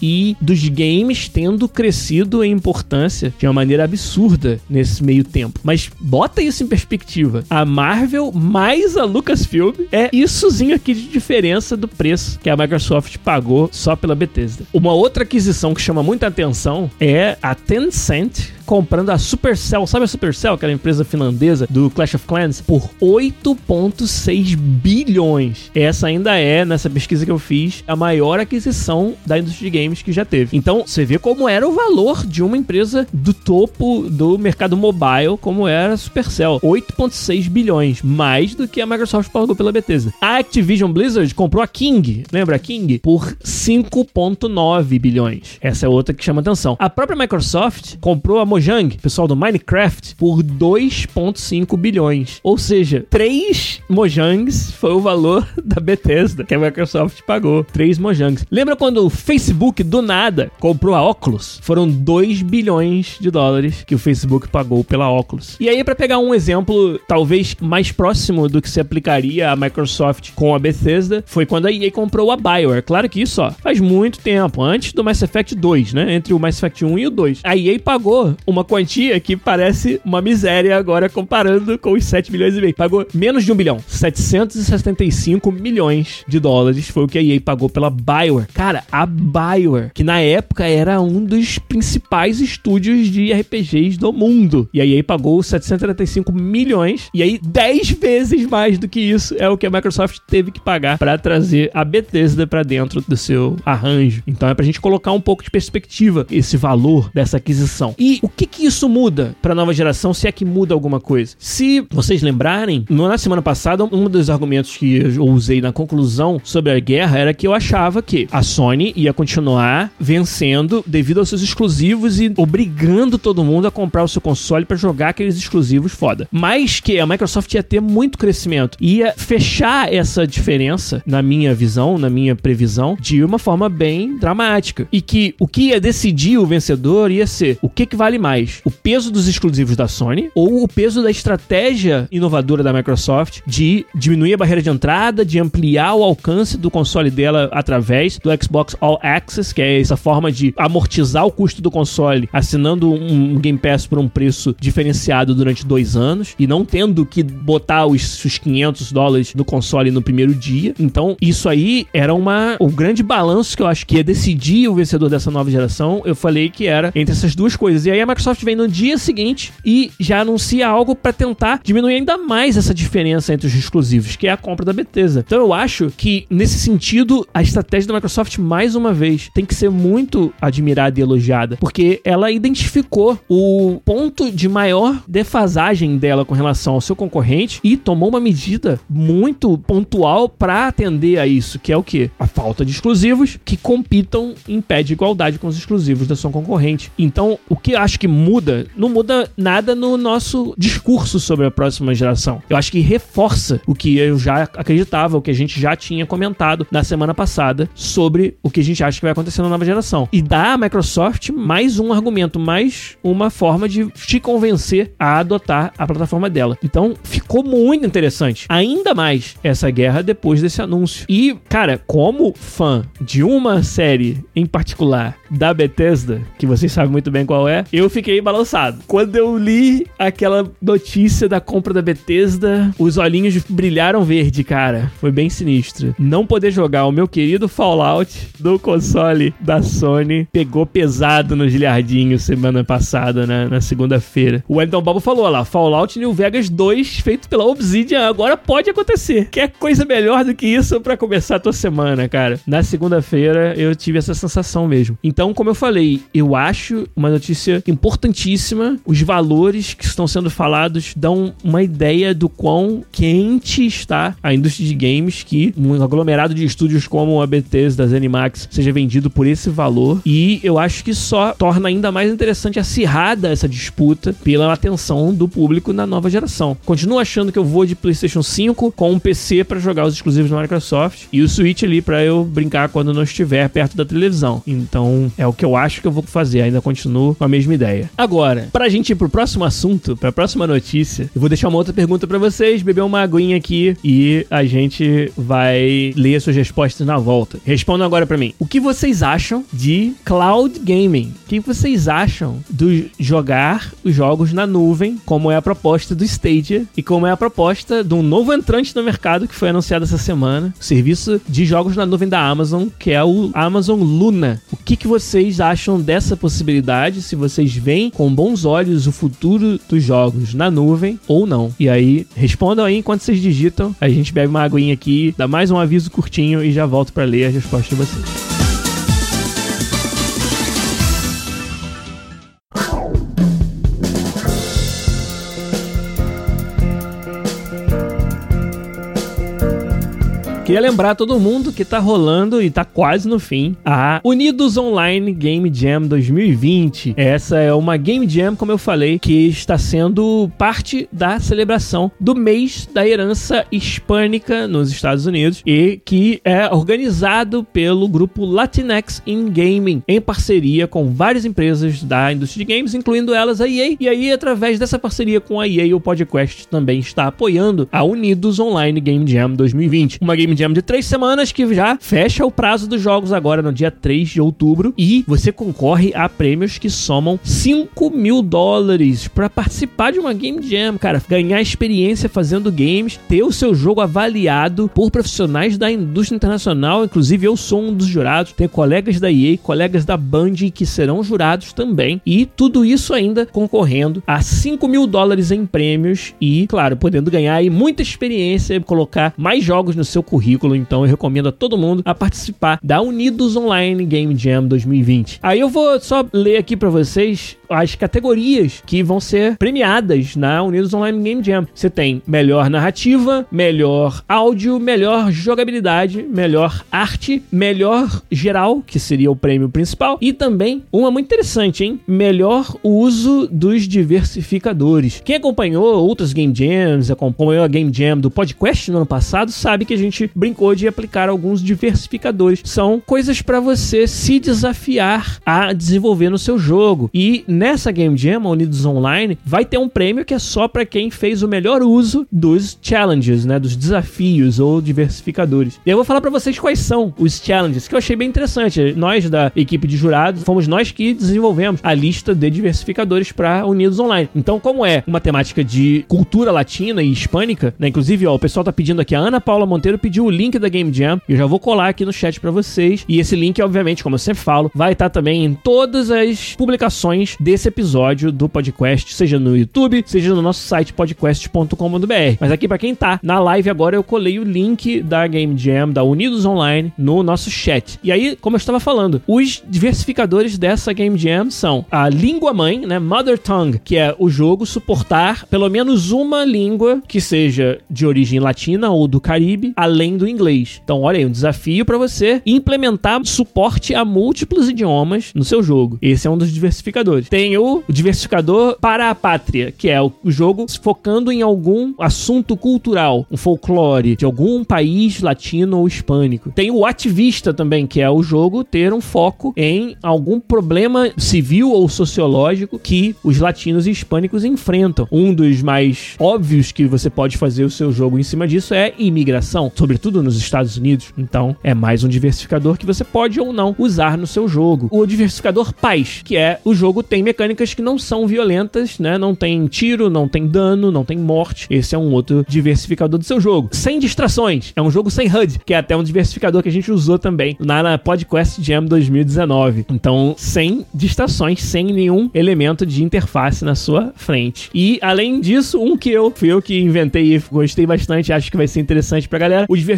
e dos games tendo crescido em importância de uma maneira absurda nesse meio tempo. Mas bota isso em perspectiva. A Marvel mais a Lucasfilm é issozinho aqui de diferença do preço que a Microsoft pagou só pela Bethesda. Uma outra aquisição que chama muita atenção é a Tencent comprando a Supercell, sabe a Supercell, aquela empresa finlandesa do Clash of Clans, por 8,6 bilhões. Essa ainda é, nessa pesquisa que eu fiz, a maior aquisição da indústria de games que já teve. Então, você vê como era o valor de uma empresa do topo do mercado mobile, como era a Supercell. 8,6 bilhões, mais do que a Microsoft pagou pela Bethesda. A Activision Blizzard comprou a King, lembra a King? Por 5,9 bilhões. Essa é outra que chama atenção. A própria Microsoft comprou a Mojang, pessoal do Minecraft, por 2,5 bilhões. Ou seja, 3 Mojangs foi o valor da Bethesda que a Microsoft pagou. 3 Mojangs. Lembra quando o Facebook do nada comprou a Oculus? Foram 2 bilhões de dólares que o Facebook pagou pela Oculus. E aí, para pegar um exemplo talvez mais próximo do que se aplicaria a Microsoft com a Bethesda, foi quando a EA comprou a Bioware. Claro que isso ó, faz muito tempo, antes do Mass Effect 2, né? Entre o Mass Effect 1 e o 2. A EA pagou uma quantia que parece uma miséria agora comparando com os 7 milhões e meio. Pagou menos de um bilhão. 775 milhões de dólares foi o que a EA pagou pela Bioware. Cara, a Bioware, que na época era um dos principais estúdios de RPGs do mundo. E a EA pagou 775 milhões. E aí, 10 vezes mais do que isso é o que a Microsoft teve que pagar para trazer a Bethesda para dentro do seu arranjo. Então é pra gente colocar um pouco de perspectiva esse valor dessa aquisição. E o que que isso muda para a nova geração, se é que muda alguma coisa? Se vocês lembrarem, na semana passada, um dos argumentos que eu usei na conclusão sobre a guerra era que eu achava que a Sony ia continuar vencendo devido aos seus exclusivos e obrigando todo mundo a comprar o seu console para jogar aqueles exclusivos foda. Mas que a Microsoft ia ter muito crescimento, ia fechar essa diferença, na minha visão, na minha previsão, de uma forma bem dramática. E que o que ia decidir o vencedor ia ser o que, que vale mais: o peso dos exclusivos da Sony ou o peso da estratégia inovadora da Microsoft de diminuir a barreira de entrada, de ampliar o alcance do console dela através do Xbox All Access, que é essa forma de amortizar o custo do console assinando um Game Pass por um preço diferenciado durante dois anos e não tendo que botar os, os 500 dólares no console no primeiro dia. Então, isso aí era uma, um grande balanço que eu acho que ia decidir o vencedor dessa nova geração. Eu falei que era entre essas duas coisas. E aí a Microsoft vem no dia seguinte e já anuncia algo para tentar diminuir ainda mais essa diferença entre os exclusivos, que é a compra da Bethesda. Então eu acho que nesse sentido a estratégia da Microsoft mais uma vez tem que ser muito admirada e elogiada, porque ela identificou o ponto de maior defasagem dela com relação ao seu concorrente e tomou uma medida muito pontual para atender a isso, que é o que? A falta de exclusivos que compitam em pé de igualdade com os exclusivos da sua concorrente. Então, o que acho que muda, não muda nada no nosso discurso sobre a próxima geração. Eu acho que reforça o que eu já acreditava, o que a gente já tinha comentado na semana passada sobre o que a gente acha que vai acontecer na nova geração. E dá à Microsoft mais um argumento, mais uma forma de te convencer a adotar a plataforma dela. Então, ficou muito interessante. Ainda mais essa guerra depois desse anúncio. E, cara, como fã de uma série em particular da Bethesda, que vocês sabem muito bem qual é, eu fiquei balançado. Quando eu li aquela notícia da compra da Bethesda, os olhinhos brilharam verde, cara. Foi bem sinistro. Não poder jogar o meu querido Fallout do console da Sony pegou pesado no Gilhardinho semana passada, né, na segunda-feira. O Wellington Bobo falou lá, Fallout New Vegas 2 feito pela Obsidian agora pode acontecer. Quer coisa melhor do que isso para começar a tua semana, cara? Na segunda-feira eu tive essa sensação mesmo. Então, como eu falei, eu acho uma notícia importantíssima. Os valores que estão sendo falados dão uma ideia do quão quente está a indústria de games que um aglomerado de estúdios como a Bethesda, Zenimax seja vendido por esse valor. E eu acho que só torna ainda mais interessante acirrada essa disputa pela atenção do público na nova geração. Continuo achando que eu vou de PlayStation 5 com um PC para jogar os exclusivos da Microsoft e o Switch ali para eu brincar quando não estiver perto da televisão. Então é o que eu acho que eu vou fazer. Ainda continuo com a mesma ideia. Agora, pra gente ir pro próximo assunto, pra próxima notícia, eu vou deixar uma outra pergunta para vocês, beber uma aguinha aqui e a gente vai ler suas respostas na volta. Respondam agora para mim. O que vocês acham de cloud gaming? O que vocês acham do jogar os jogos na nuvem, como é a proposta do Stadia e como é a proposta de um novo entrante no mercado que foi anunciado essa semana, o serviço de jogos na nuvem da Amazon, que é o Amazon Luna. O que, que vocês acham dessa possibilidade? Se vocês vocês veem com bons olhos o futuro dos jogos na nuvem ou não? E aí, respondam aí enquanto vocês digitam. A gente bebe uma aguinha aqui, dá mais um aviso curtinho e já volto para ler as respostas de vocês. Queria lembrar todo mundo que tá rolando e tá quase no fim a Unidos Online Game Jam 2020. Essa é uma Game Jam, como eu falei, que está sendo parte da celebração do mês da herança hispânica nos Estados Unidos e que é organizado pelo grupo Latinx in Gaming, em parceria com várias empresas da indústria de games, incluindo elas a EA. E aí, através dessa parceria com a EA, o podcast também está apoiando a Unidos Online Game Jam 2020. Uma Game Jam de três semanas que já fecha o prazo dos jogos agora no dia 3 de outubro e você concorre a prêmios que somam 5 mil dólares para participar de uma Game Jam, cara, ganhar experiência fazendo games, ter o seu jogo avaliado por profissionais da indústria internacional, inclusive eu sou um dos jurados, tem colegas da EA, colegas da Band que serão jurados também. E tudo isso ainda concorrendo a 5 mil dólares em prêmios e, claro, podendo ganhar aí muita experiência, colocar mais jogos no seu currículo currículo, então eu recomendo a todo mundo a participar da Unidos Online Game Jam 2020. Aí eu vou só ler aqui para vocês as categorias que vão ser premiadas na Unidos Online Game Jam. Você tem melhor narrativa, melhor áudio, melhor jogabilidade, melhor arte, melhor geral, que seria o prêmio principal, e também uma muito interessante, hein? Melhor uso dos diversificadores. Quem acompanhou outras Game Jams, acompanhou a Game Jam do podcast no ano passado, sabe que a gente brincou de aplicar alguns diversificadores. São coisas para você se desafiar a desenvolver no seu jogo. E nessa Game Jam, Unidos Online, vai ter um prêmio que é só para quem fez o melhor uso dos challenges, né, dos desafios ou diversificadores. E eu vou falar para vocês quais são os challenges, que eu achei bem interessante. Nós da equipe de jurados, fomos nós que desenvolvemos a lista de diversificadores para Unidos Online. Então, como é uma temática de cultura latina e hispânica, né, inclusive, ó, o pessoal tá pedindo aqui, a Ana Paula Monteiro pediu o link da Game Jam. Eu já vou colar aqui no chat para vocês. E esse link, obviamente, como eu sempre falo, vai estar tá também em todas as publicações desse episódio do podcast, seja no YouTube, seja no nosso site podcast.com.br. Mas aqui para quem tá na live agora, eu colei o link da Game Jam, da Unidos Online, no nosso chat. E aí, como eu estava falando, os diversificadores dessa Game Jam são a língua mãe, né, Mother Tongue, que é o jogo suportar pelo menos uma língua que seja de origem latina ou do Caribe, além além do inglês. Então, olha aí, um desafio para você implementar suporte a múltiplos idiomas no seu jogo. Esse é um dos diversificadores. Tem o diversificador para a pátria, que é o jogo focando em algum assunto cultural, um folclore de algum país latino ou hispânico. Tem o ativista também, que é o jogo ter um foco em algum problema civil ou sociológico que os latinos e hispânicos enfrentam. Um dos mais óbvios que você pode fazer o seu jogo em cima disso é imigração, sobretudo sobretudo nos Estados Unidos. Então, é mais um diversificador que você pode ou não usar no seu jogo. O diversificador paz, que é o jogo tem mecânicas que não são violentas, né? Não tem tiro, não tem dano, não tem morte. Esse é um outro diversificador do seu jogo. Sem distrações. É um jogo sem HUD, que é até um diversificador que a gente usou também na, na Podcast Jam 2019. Então, sem distrações, sem nenhum elemento de interface na sua frente. E além disso, um que eu fui eu que inventei e gostei bastante, acho que vai ser interessante pra galera, o diversificador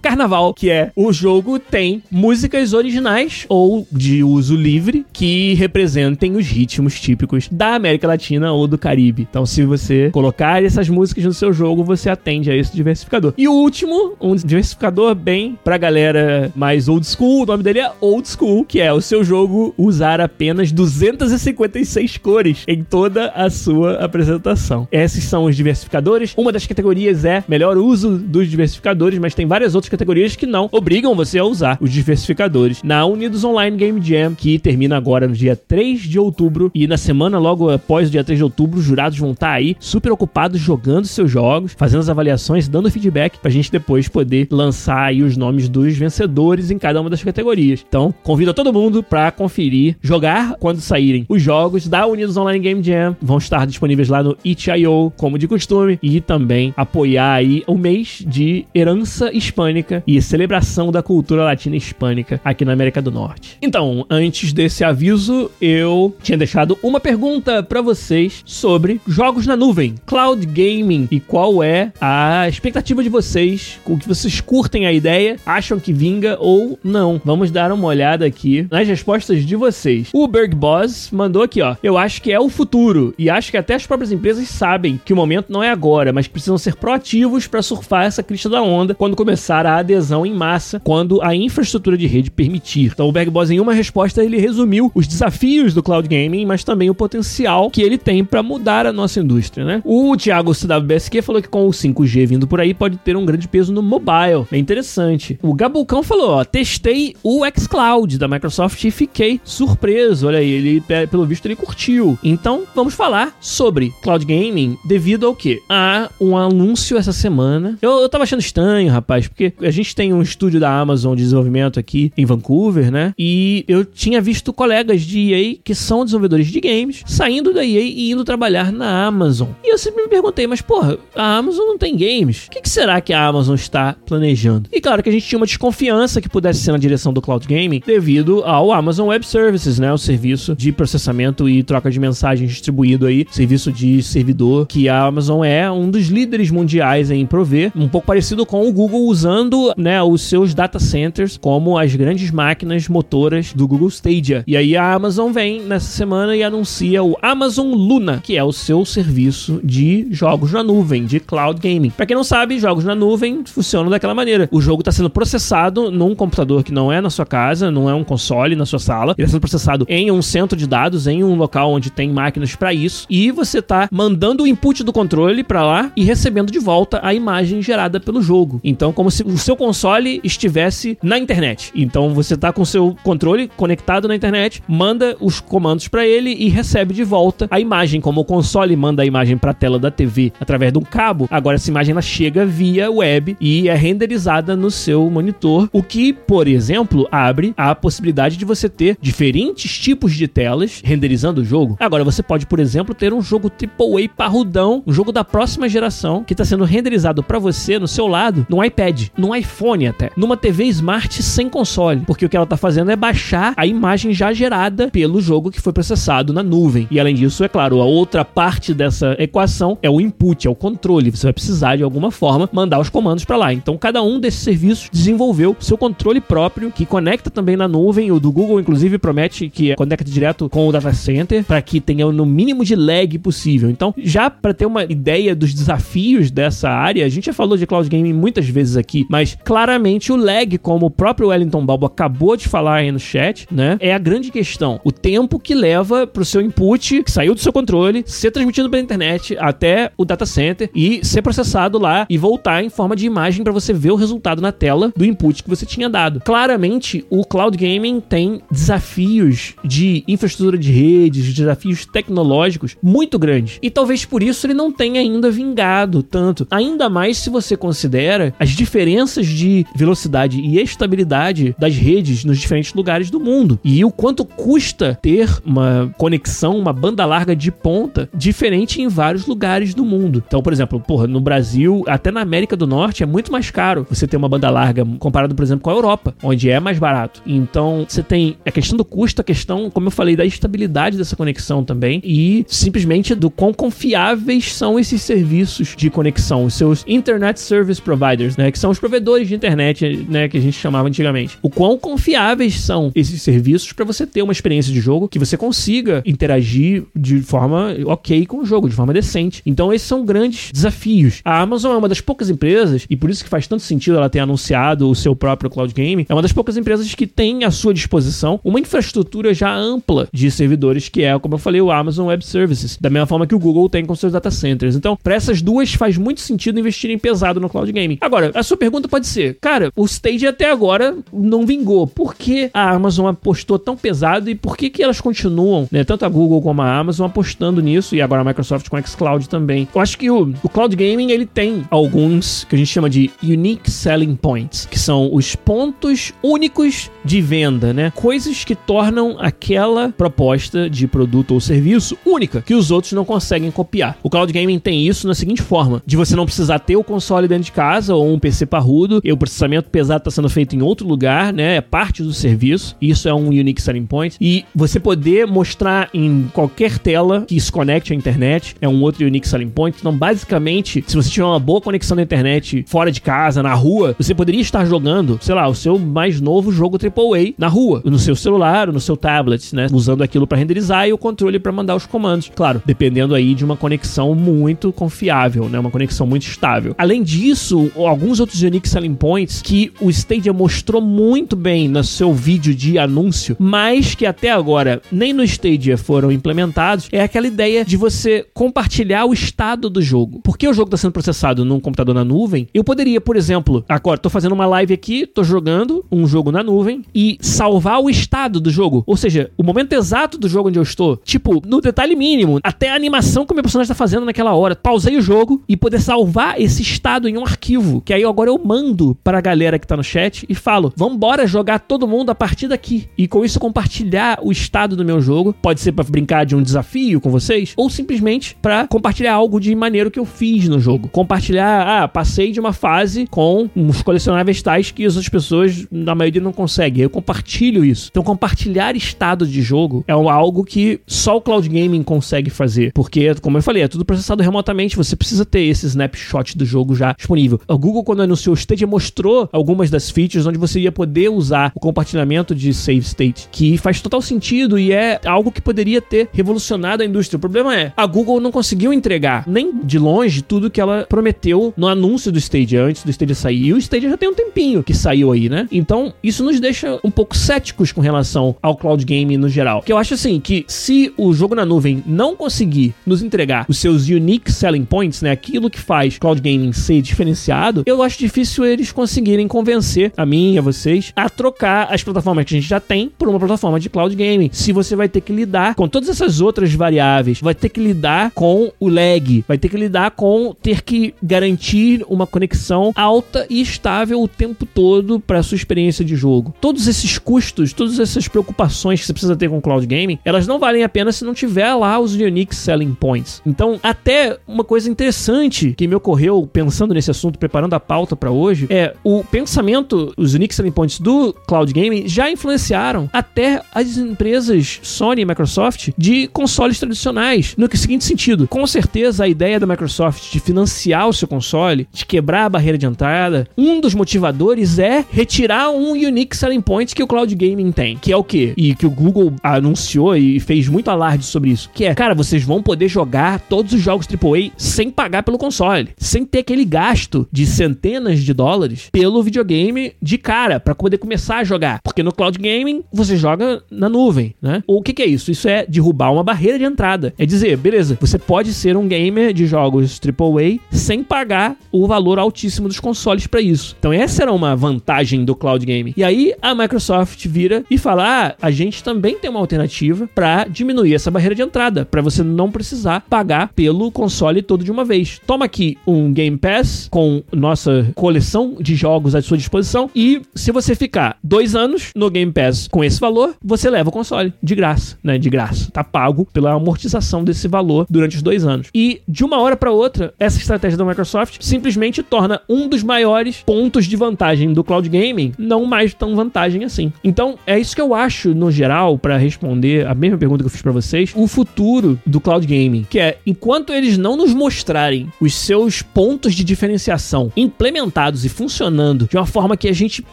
carnaval, que é o jogo tem músicas originais ou de uso livre que representem os ritmos típicos da América Latina ou do Caribe. Então, se você colocar essas músicas no seu jogo, você atende a esse diversificador. E o último, um diversificador bem pra galera mais old school, o nome dele é Old School, que é o seu jogo usar apenas 256 cores em toda a sua apresentação. Esses são os diversificadores. Uma das categorias é melhor uso dos diversificadores, mas tem várias outras categorias que não obrigam você a usar os diversificadores. Na Unidos Online Game Jam, que termina agora no dia 3 de outubro, e na semana logo após o dia 3 de outubro, os jurados vão estar aí super ocupados jogando seus jogos, fazendo as avaliações, dando feedback pra gente depois poder lançar aí os nomes dos vencedores em cada uma das categorias. Então, convido a todo mundo para conferir, jogar quando saírem os jogos da Unidos Online Game Jam, vão estar disponíveis lá no itch.io, como de costume, e também apoiar aí o mês de herança dança hispânica e celebração da cultura latina hispânica aqui na América do Norte. Então, antes desse aviso, eu tinha deixado uma pergunta para vocês sobre jogos na nuvem, cloud gaming e qual é a expectativa de vocês, o que vocês curtem a ideia, acham que vinga ou não. Vamos dar uma olhada aqui nas respostas de vocês. O Berg Boss mandou aqui, ó. Eu acho que é o futuro e acho que até as próprias empresas sabem que o momento não é agora, mas precisam ser proativos para surfar essa crista da onda quando começar a adesão em massa, quando a infraestrutura de rede permitir. Então o Berg Boss em uma resposta ele resumiu os desafios do cloud gaming, mas também o potencial que ele tem para mudar a nossa indústria, né? O Thiago CWBSQ falou que com o 5G vindo por aí pode ter um grande peso no mobile. É interessante. O Gabucão falou, ó, testei o xCloud da Microsoft e fiquei surpreso. Olha aí, ele pelo visto ele curtiu. Então, vamos falar sobre cloud gaming devido ao que? A um anúncio essa semana. Eu, eu tava achando estranho, rapaz, porque a gente tem um estúdio da Amazon de desenvolvimento aqui em Vancouver, né? E eu tinha visto colegas de EA que são desenvolvedores de games saindo da EA e indo trabalhar na Amazon. E eu sempre me perguntei, mas porra, a Amazon não tem games. O que, que será que a Amazon está planejando? E claro que a gente tinha uma desconfiança que pudesse ser na direção do cloud gaming devido ao Amazon Web Services, né? O serviço de processamento e troca de mensagens distribuído aí, serviço de servidor que a Amazon é um dos líderes mundiais em prover, um pouco parecido com o Google usando, né, os seus data centers como as grandes máquinas motoras do Google Stadia. E aí a Amazon vem nessa semana e anuncia o Amazon Luna, que é o seu serviço de jogos na nuvem, de cloud gaming. Para quem não sabe, jogos na nuvem funcionam daquela maneira. O jogo está sendo processado num computador que não é na sua casa, não é um console na sua sala. Ele está sendo processado em um centro de dados, em um local onde tem máquinas para isso. E você está mandando o input do controle para lá e recebendo de volta a imagem gerada pelo jogo. Então, como se o seu console estivesse na internet. Então, você está com o seu controle conectado na internet, manda os comandos para ele e recebe de volta a imagem. Como o console manda a imagem para a tela da TV através de um cabo, agora essa imagem ela chega via web e é renderizada no seu monitor, o que, por exemplo, abre a possibilidade de você ter diferentes tipos de telas renderizando o jogo. Agora você pode, por exemplo, ter um jogo AAA parrudão, um jogo da próxima geração que está sendo renderizado para você no seu lado, no iPad, no iPhone até, numa TV Smart sem console, porque o que ela está fazendo é baixar a imagem já gerada pelo jogo que foi processado na nuvem. E além disso, é claro, a outra parte dessa equação é o input, é o controle. Você vai precisar de alguma forma mandar os comandos para lá. Então, cada um desses serviços desenvolveu seu controle próprio, que conecta também na nuvem. O do Google, inclusive, promete que conecta direto com o data center para que tenha no mínimo de lag possível. Então, já para ter uma ideia dos desafios dessa área, a gente já falou de cloud gaming muitas vezes aqui, mas claramente o lag, como o próprio Wellington Balbo acabou de falar aí no chat, né, é a grande questão. O tempo que leva pro seu input, que saiu do seu controle, ser transmitido pela internet até o data center e ser processado lá e voltar em forma de imagem para você ver o resultado na tela do input que você tinha dado. Claramente, o cloud gaming tem desafios de infraestrutura de redes, desafios tecnológicos muito grandes. E talvez por isso ele não tenha ainda vingado tanto. Ainda mais se você considera as diferenças de velocidade e estabilidade das redes nos diferentes lugares do mundo. E o quanto custa ter uma conexão, uma banda larga de ponta diferente em vários lugares do mundo. Então, por exemplo, porra, no Brasil, até na América do Norte é muito mais caro você ter uma banda larga comparado, por exemplo, com a Europa, onde é mais barato. Então, você tem a questão do custo, a questão, como eu falei, da estabilidade dessa conexão também e simplesmente do quão confiáveis são esses serviços de conexão, os seus Internet Service Providers, né, que são os provedores de internet, né, que a gente chamava antigamente. O quão confiáveis são esses serviços para você ter uma experiência de jogo que você consiga interagir de forma ok com o jogo, de forma decente. Então, esses são grandes desafios. A Amazon é uma das poucas empresas, e por isso que faz tanto sentido ela ter anunciado o seu próprio cloud game, é uma das poucas empresas que tem à sua disposição uma infraestrutura já ampla de servidores, que é, como eu falei, o Amazon Web Services, da mesma forma que o Google tem com seus data centers. Então, para essas duas faz muito sentido investirem pesado no cloud gaming. Agora, a sua pergunta pode ser, cara, o Stage até agora não vingou. Por que a Amazon apostou tão pesado e por que que elas continuam, né, tanto a Google como a Amazon apostando nisso e agora a Microsoft com xCloud também? Eu acho que o, o cloud gaming ele tem alguns que a gente chama de unique selling points, que são os pontos únicos de venda, né? Coisas que tornam aquela proposta de produto ou serviço única, que os outros não conseguem copiar. O cloud gaming tem isso na seguinte forma: de você não precisar ter o console dentro de casa ou um PC parrudo, e o processamento pesado está sendo feito em outro lugar, né? É parte do serviço. Isso é um unique selling point. E você poder mostrar em qualquer tela que se conecte à internet é um outro unique selling point. Então, basicamente, se você tiver uma boa conexão na internet fora de casa, na rua, você poderia estar jogando, sei lá, o seu mais novo jogo AAA na rua, no seu celular, no seu tablet, né? Usando aquilo para renderizar e o controle para mandar os comandos. Claro, dependendo aí de uma conexão muito confiável, né? Uma conexão muito estável. Além disso, alguns outros unique selling points que o Stadia mostrou muito bem no seu vídeo de anúncio, mas que até agora nem no Stadia foram implementados, é aquela ideia de você compartilhar o estado do jogo. Porque o jogo está sendo processado num computador na nuvem, eu poderia, por exemplo, agora tô fazendo uma live aqui, tô jogando um jogo na nuvem e salvar o estado do jogo, ou seja, o momento exato do jogo onde eu estou, tipo, no detalhe mínimo, até a animação que o meu personagem está fazendo naquela hora. Pausei o jogo e poder salvar esse estado em um arquivo, que aí agora eu mando para a galera que tá no chat e falo: "Vambora jogar todo mundo a partir daqui". E com isso compartilhar o estado do meu jogo, pode ser para brincar de um desafio com vocês ou simplesmente para compartilhar algo de maneiro que eu fiz no jogo. Compartilhar, ah, passei de uma fase com uns colecionáveis tais que as outras pessoas na maioria não conseguem. Eu compartilho isso. Então compartilhar estado de jogo é algo que só o cloud gaming consegue fazer, porque como eu falei, é tudo processado remotamente, você precisa ter esse snapshot do jogo já disponível. O Google quando anunciou o Stadia mostrou algumas das features onde você ia poder usar o compartilhamento de save state, que faz total sentido e é algo que poderia ter revolucionado a indústria. O problema é, a Google não conseguiu entregar nem de longe tudo que ela prometeu no anúncio do Stadia antes do Stadia sair. E o Stadia já tem um tempinho que saiu aí, né? Então, isso nos deixa um pouco céticos com relação ao cloud gaming no geral. Que eu acho assim que se o jogo na nuvem não conseguir nos entregar os seus unique selling points, né, aquilo que faz cloud gaming ser diferenciado, eu acho difícil eles conseguirem convencer a mim e a vocês a trocar as plataformas que a gente já tem por uma plataforma de cloud gaming. Se você vai ter que lidar com todas essas outras variáveis, vai ter que lidar com o lag, vai ter que lidar com ter que garantir uma conexão alta e estável o tempo todo para sua experiência de jogo. Todos esses custos, todas essas preocupações que você precisa ter com cloud gaming, elas não valem a pena se não tiver lá os unique selling points. Então, até uma coisa interessante que me ocorreu pensando nesse assunto, preparando a pauta para hoje, é o pensamento, os unique selling points do cloud gaming já influenciaram até as empresas Sony e Microsoft de consoles tradicionais. No seguinte sentido, com certeza a ideia da Microsoft de financiar o seu console, de quebrar a barreira de entrada, um dos motivadores é retirar um unique selling point que o cloud gaming tem, que é o quê? E que o Google anunciou e fez muito alarde sobre isso, que é, cara, vocês vão poder jogar todos os jogos AAA sem pagar pelo console, sem ter aquele gasto de centenas de dólares pelo videogame de cara para poder começar a jogar, porque no cloud gaming você joga na nuvem, né? O que, que é isso? Isso é derrubar uma barreira de entrada. É dizer, beleza, você pode ser um gamer de jogos AAA sem pagar o valor altíssimo dos consoles para isso. Então essa era uma vantagem do cloud gaming. E aí a Microsoft vira e fala: "Ah, a gente também tem uma alternativa para diminuir essa barreira de entrada, para você não precisar pagar pelo console todo de uma vez. Toma aqui um Game Pass com nossa coleção de jogos à sua disposição e se você ficar dois anos no Game Pass com esse valor, você leva o console de graça, né? De graça, tá pago pela amortização desse valor durante os dois anos. E de uma hora para outra, essa estratégia da Microsoft simplesmente torna um dos maiores pontos de vantagem do cloud gaming não mais tão vantagem assim. Então é isso que eu acho no geral para responder a mesma pergunta que eu fiz para vocês, o futuro do cloud gaming, que é enquanto eles não nos mostrarem os seus pontos de diferenciação implementados e funcionando de uma forma que a gente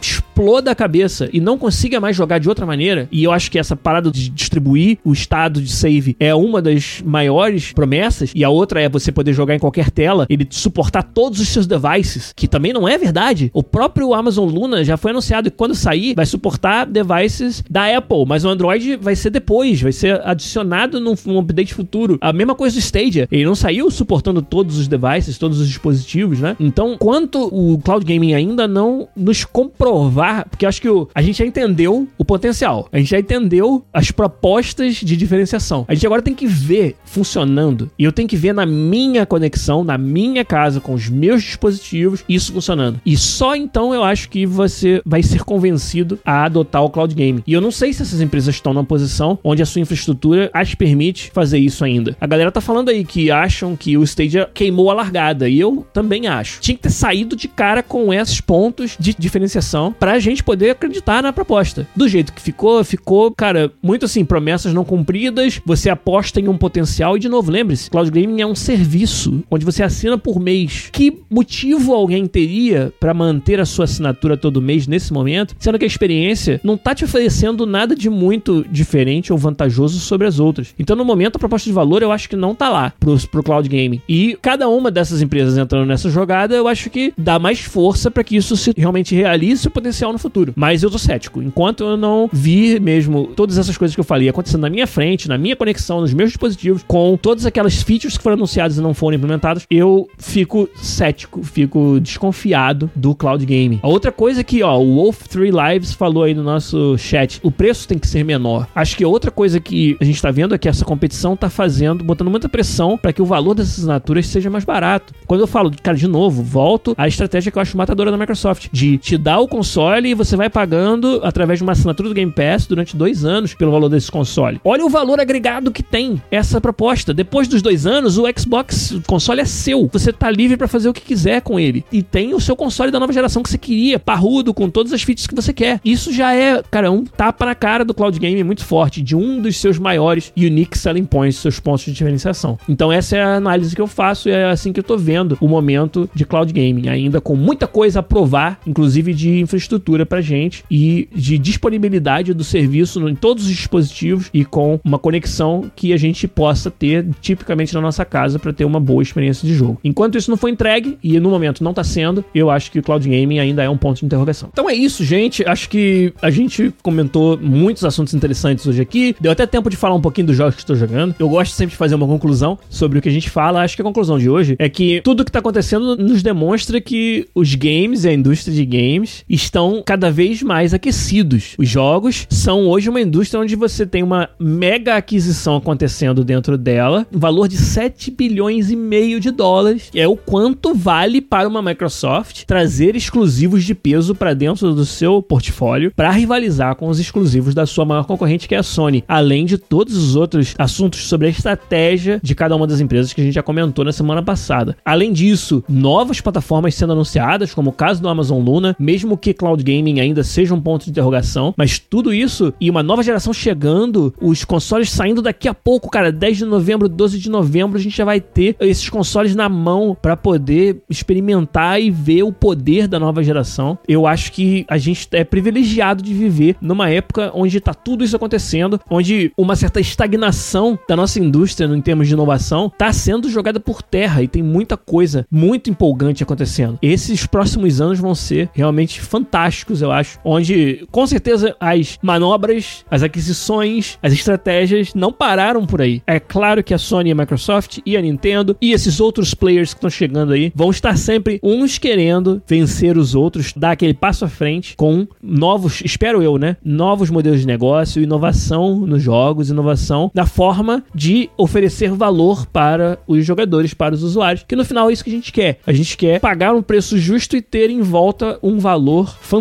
exploda a cabeça e não consiga mais jogar de outra maneira, e eu acho que essa parada de distribuir o estado de save é uma das maiores promessas, e a outra é você poder jogar em qualquer tela, ele suportar todos os seus devices, que também não é verdade. O próprio Amazon Luna já foi anunciado que quando sair vai suportar devices da Apple, mas o Android vai ser depois, vai ser adicionado num, num update futuro. A mesma coisa do Stadia, ele não saiu suportando todos os devices, todos os dispositivos, né? Então, quanto o cloud gaming ainda não nos comprovar porque acho que o, a gente já entendeu o potencial, a gente já entendeu as propostas de diferenciação. A gente agora tem que ver funcionando. E eu tenho que ver na minha conexão, na minha casa, com os meus dispositivos, isso funcionando. E só então eu acho que você vai ser convencido a adotar o cloud game. E eu não sei se essas empresas estão numa posição onde a sua infraestrutura as permite fazer isso ainda. A galera tá falando aí que acham que o Stadia queimou a largada. E eu também acho. Tinha que ter saído de cara com esses pontos de diferenciação pra gente poder acreditar na proposta. Do jeito que ficou, ficou, cara, muito assim, promessas não cumpridas, você aposta em um potencial e de novo, lembre-se, cloud gaming é um serviço onde você assina por mês. Que motivo alguém teria para manter a sua assinatura todo mês nesse momento, sendo que a experiência não tá te oferecendo nada de muito diferente ou vantajoso sobre as outras. Então, no momento, a proposta de valor eu acho que não tá lá pro, pro cloud gaming. E cada uma dessas empresas entrando nessa jogada, eu acho que dá mais força para que isso se realmente realize o potencial no futuro. Mas eu tô cético. Enquanto eu não vi mesmo todas essas coisas que eu falei acontecendo na minha frente, na minha conexão, nos meus dispositivos, com todas aquelas features que foram anunciadas e não foram implementadas, eu fico cético, fico desconfiado do cloud game. A outra coisa que, ó, o Wolf 3 Lives falou aí no nosso chat, o preço tem que ser menor. Acho que outra coisa que a gente tá vendo é que essa competição tá fazendo, botando muita pressão para que o valor dessas assinaturas seja mais barato. Quando eu falo, cara, de novo, volto à estratégia que eu acho matadora da Microsoft, de te dar o console e você vai pagando através de uma assinatura do Game Pass durante dois anos pelo valor desse console. Olha o valor agregado que tem essa proposta. Depois dos dois anos, o Xbox o console é seu. Você tá livre para fazer o que quiser com ele. E tem o seu console da nova geração que você queria, parrudo, com todas as features que você quer. Isso já é, cara, um tapa na cara do cloud game muito forte, de um dos seus maiores unique selling points, seus pontos de diferenciação. Então essa é a análise que eu faço e é assim que eu tô vendo o momento de cloud gaming, ainda com muita coisa a provar, inclusive de infraestrutura pra gente e de disponibilidade do serviço em todos os dispositivos e com uma conexão que a gente possa ter tipicamente na nossa casa para ter uma boa experiência de jogo. Enquanto isso não foi entregue e no momento não tá sendo, eu acho que o cloud gaming ainda é um ponto de interrogação. Então é isso, gente. Acho que a gente comentou muitos assuntos interessantes hoje aqui. Deu até tempo de falar um pouquinho dos jogos que estou jogando. Eu gosto sempre de fazer uma conclusão sobre o que a gente fala. Acho que a conclusão de hoje é que tudo que tá acontecendo nos demonstra que os games e a indústria de games estão cada vez mais aquecidos. Os jogos são hoje uma indústria onde você tem uma mega aquisição acontecendo dentro dela, um valor de 7 bilhões e meio de dólares, que é o quanto vale para uma Microsoft trazer exclusivos de peso para dentro do seu portfólio para rivalizar com os exclusivos da sua maior concorrente, que é a Sony, além de todos os outros assuntos sobre a estratégia de cada uma das empresas que a gente já comentou na semana passada. Além disso, novas plataformas sendo anunciadas, como o caso do Amazon Luna, mesmo que cloud gaming ainda seja um ponto de interrogação, mas tudo isso e uma nova geração chegando, os consoles saindo daqui a pouco, cara, 10 de novembro, 12 de novembro, a gente já vai ter esses consoles na mão para poder experimentar e ver o poder da nova geração. Eu acho que a gente é privilegiado de viver numa época onde tá tudo isso acontecendo, onde uma certa estagnação da nossa indústria em termos de inovação tá sendo jogada por terra e tem muita coisa muito empolgante acontecendo. Esses próximos anos vão ser realmente fantásticos, eu acho, onde com certeza as manobras, as aquisições, as estratégias não pararam por aí. É claro que a Sony, a Microsoft e a Nintendo e esses outros players que estão chegando aí vão estar sempre uns querendo vencer os outros, dar aquele passo à frente com novos, espero eu, né? Novos modelos de negócio, inovação nos jogos, inovação na forma de oferecer valor para os jogadores, para os usuários, que no final é isso que a gente quer. A gente quer pagar um preço justo e ter em volta um valor fantástico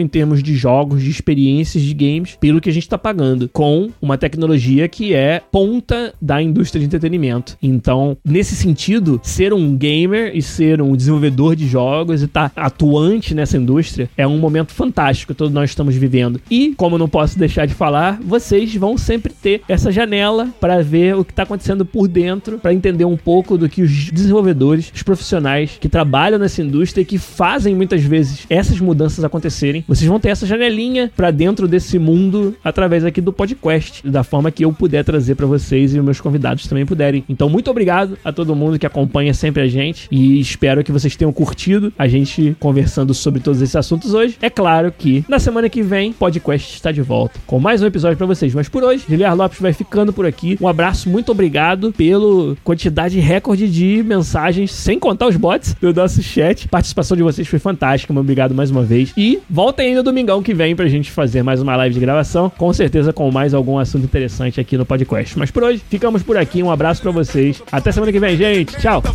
em termos de jogos, de experiências de games, pelo que a gente está pagando, com uma tecnologia que é ponta da indústria de entretenimento. Então, nesse sentido, ser um gamer e ser um desenvolvedor de jogos e estar tá atuante nessa indústria é um momento fantástico que todos nós estamos vivendo. E, como eu não posso deixar de falar, vocês vão sempre ter essa janela para ver o que está acontecendo por dentro, para entender um pouco do que os desenvolvedores, os profissionais que trabalham nessa indústria e que fazem muitas vezes essas mudanças acontecerem. Vocês vão ter essa janelinha para dentro desse mundo através aqui do podcast, da forma que eu puder trazer para vocês e os meus convidados também puderem. Então, muito obrigado a todo mundo que acompanha sempre a gente e espero que vocês tenham curtido a gente conversando sobre todos esses assuntos hoje. É claro que na semana que vem, podcast está de volta com mais um episódio para vocês. Mas por hoje, Guilherme Lopes vai ficando por aqui. Um abraço, muito obrigado pela quantidade recorde de mensagens, sem contar os bots do nosso chat. A participação de vocês foi fantástica. Muito obrigado mais uma vez vocês. E voltem ainda domingão que vem pra gente fazer mais uma live de gravação, com certeza com mais algum assunto interessante aqui no podcast. Mas por hoje, ficamos por aqui. Um abraço pra vocês. Até semana que vem, gente. Tchau. And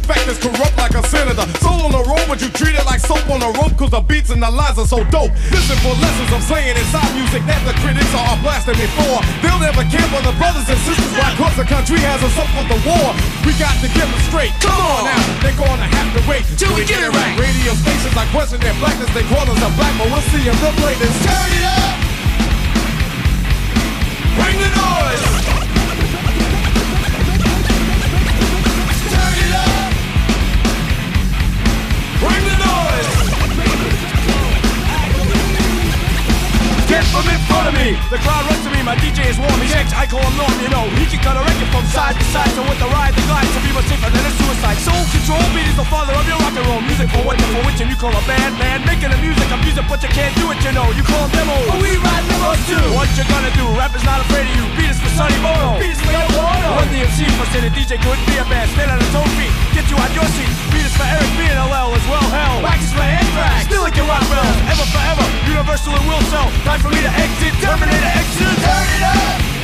and. Come on now, they're gonna have to wait till we get it right. Radio stations like question their blackness, they call us a black, but we'll see if they'll play this. Turn it up! Bring the noise! Front of me. The crowd runs to me. My DJ is warm. He's ex. I call him Norm. You know he can cut a record from side to side. So with the ride, the glide, to be much safer than a suicide. Soul control beat is the father of your rock and roll music. For what for which and you call a band man. Making the music, I'm music, but you can't do it. You know you call demos. But we ride demos too. What you gonna do? Rap is not afraid of you. Beat is for Sonny Bono. Beat is for Yoko Ono. Run the MC for say the DJ couldn't be a band. Stand on his own feet. Get you out your seat. Beat is for Eric B and LL as well. Hell. Wax is for Anthrax. Still like your rock bells. Ever forever. Universal and will sell. Time for me to exit. Terminator X, turn it up!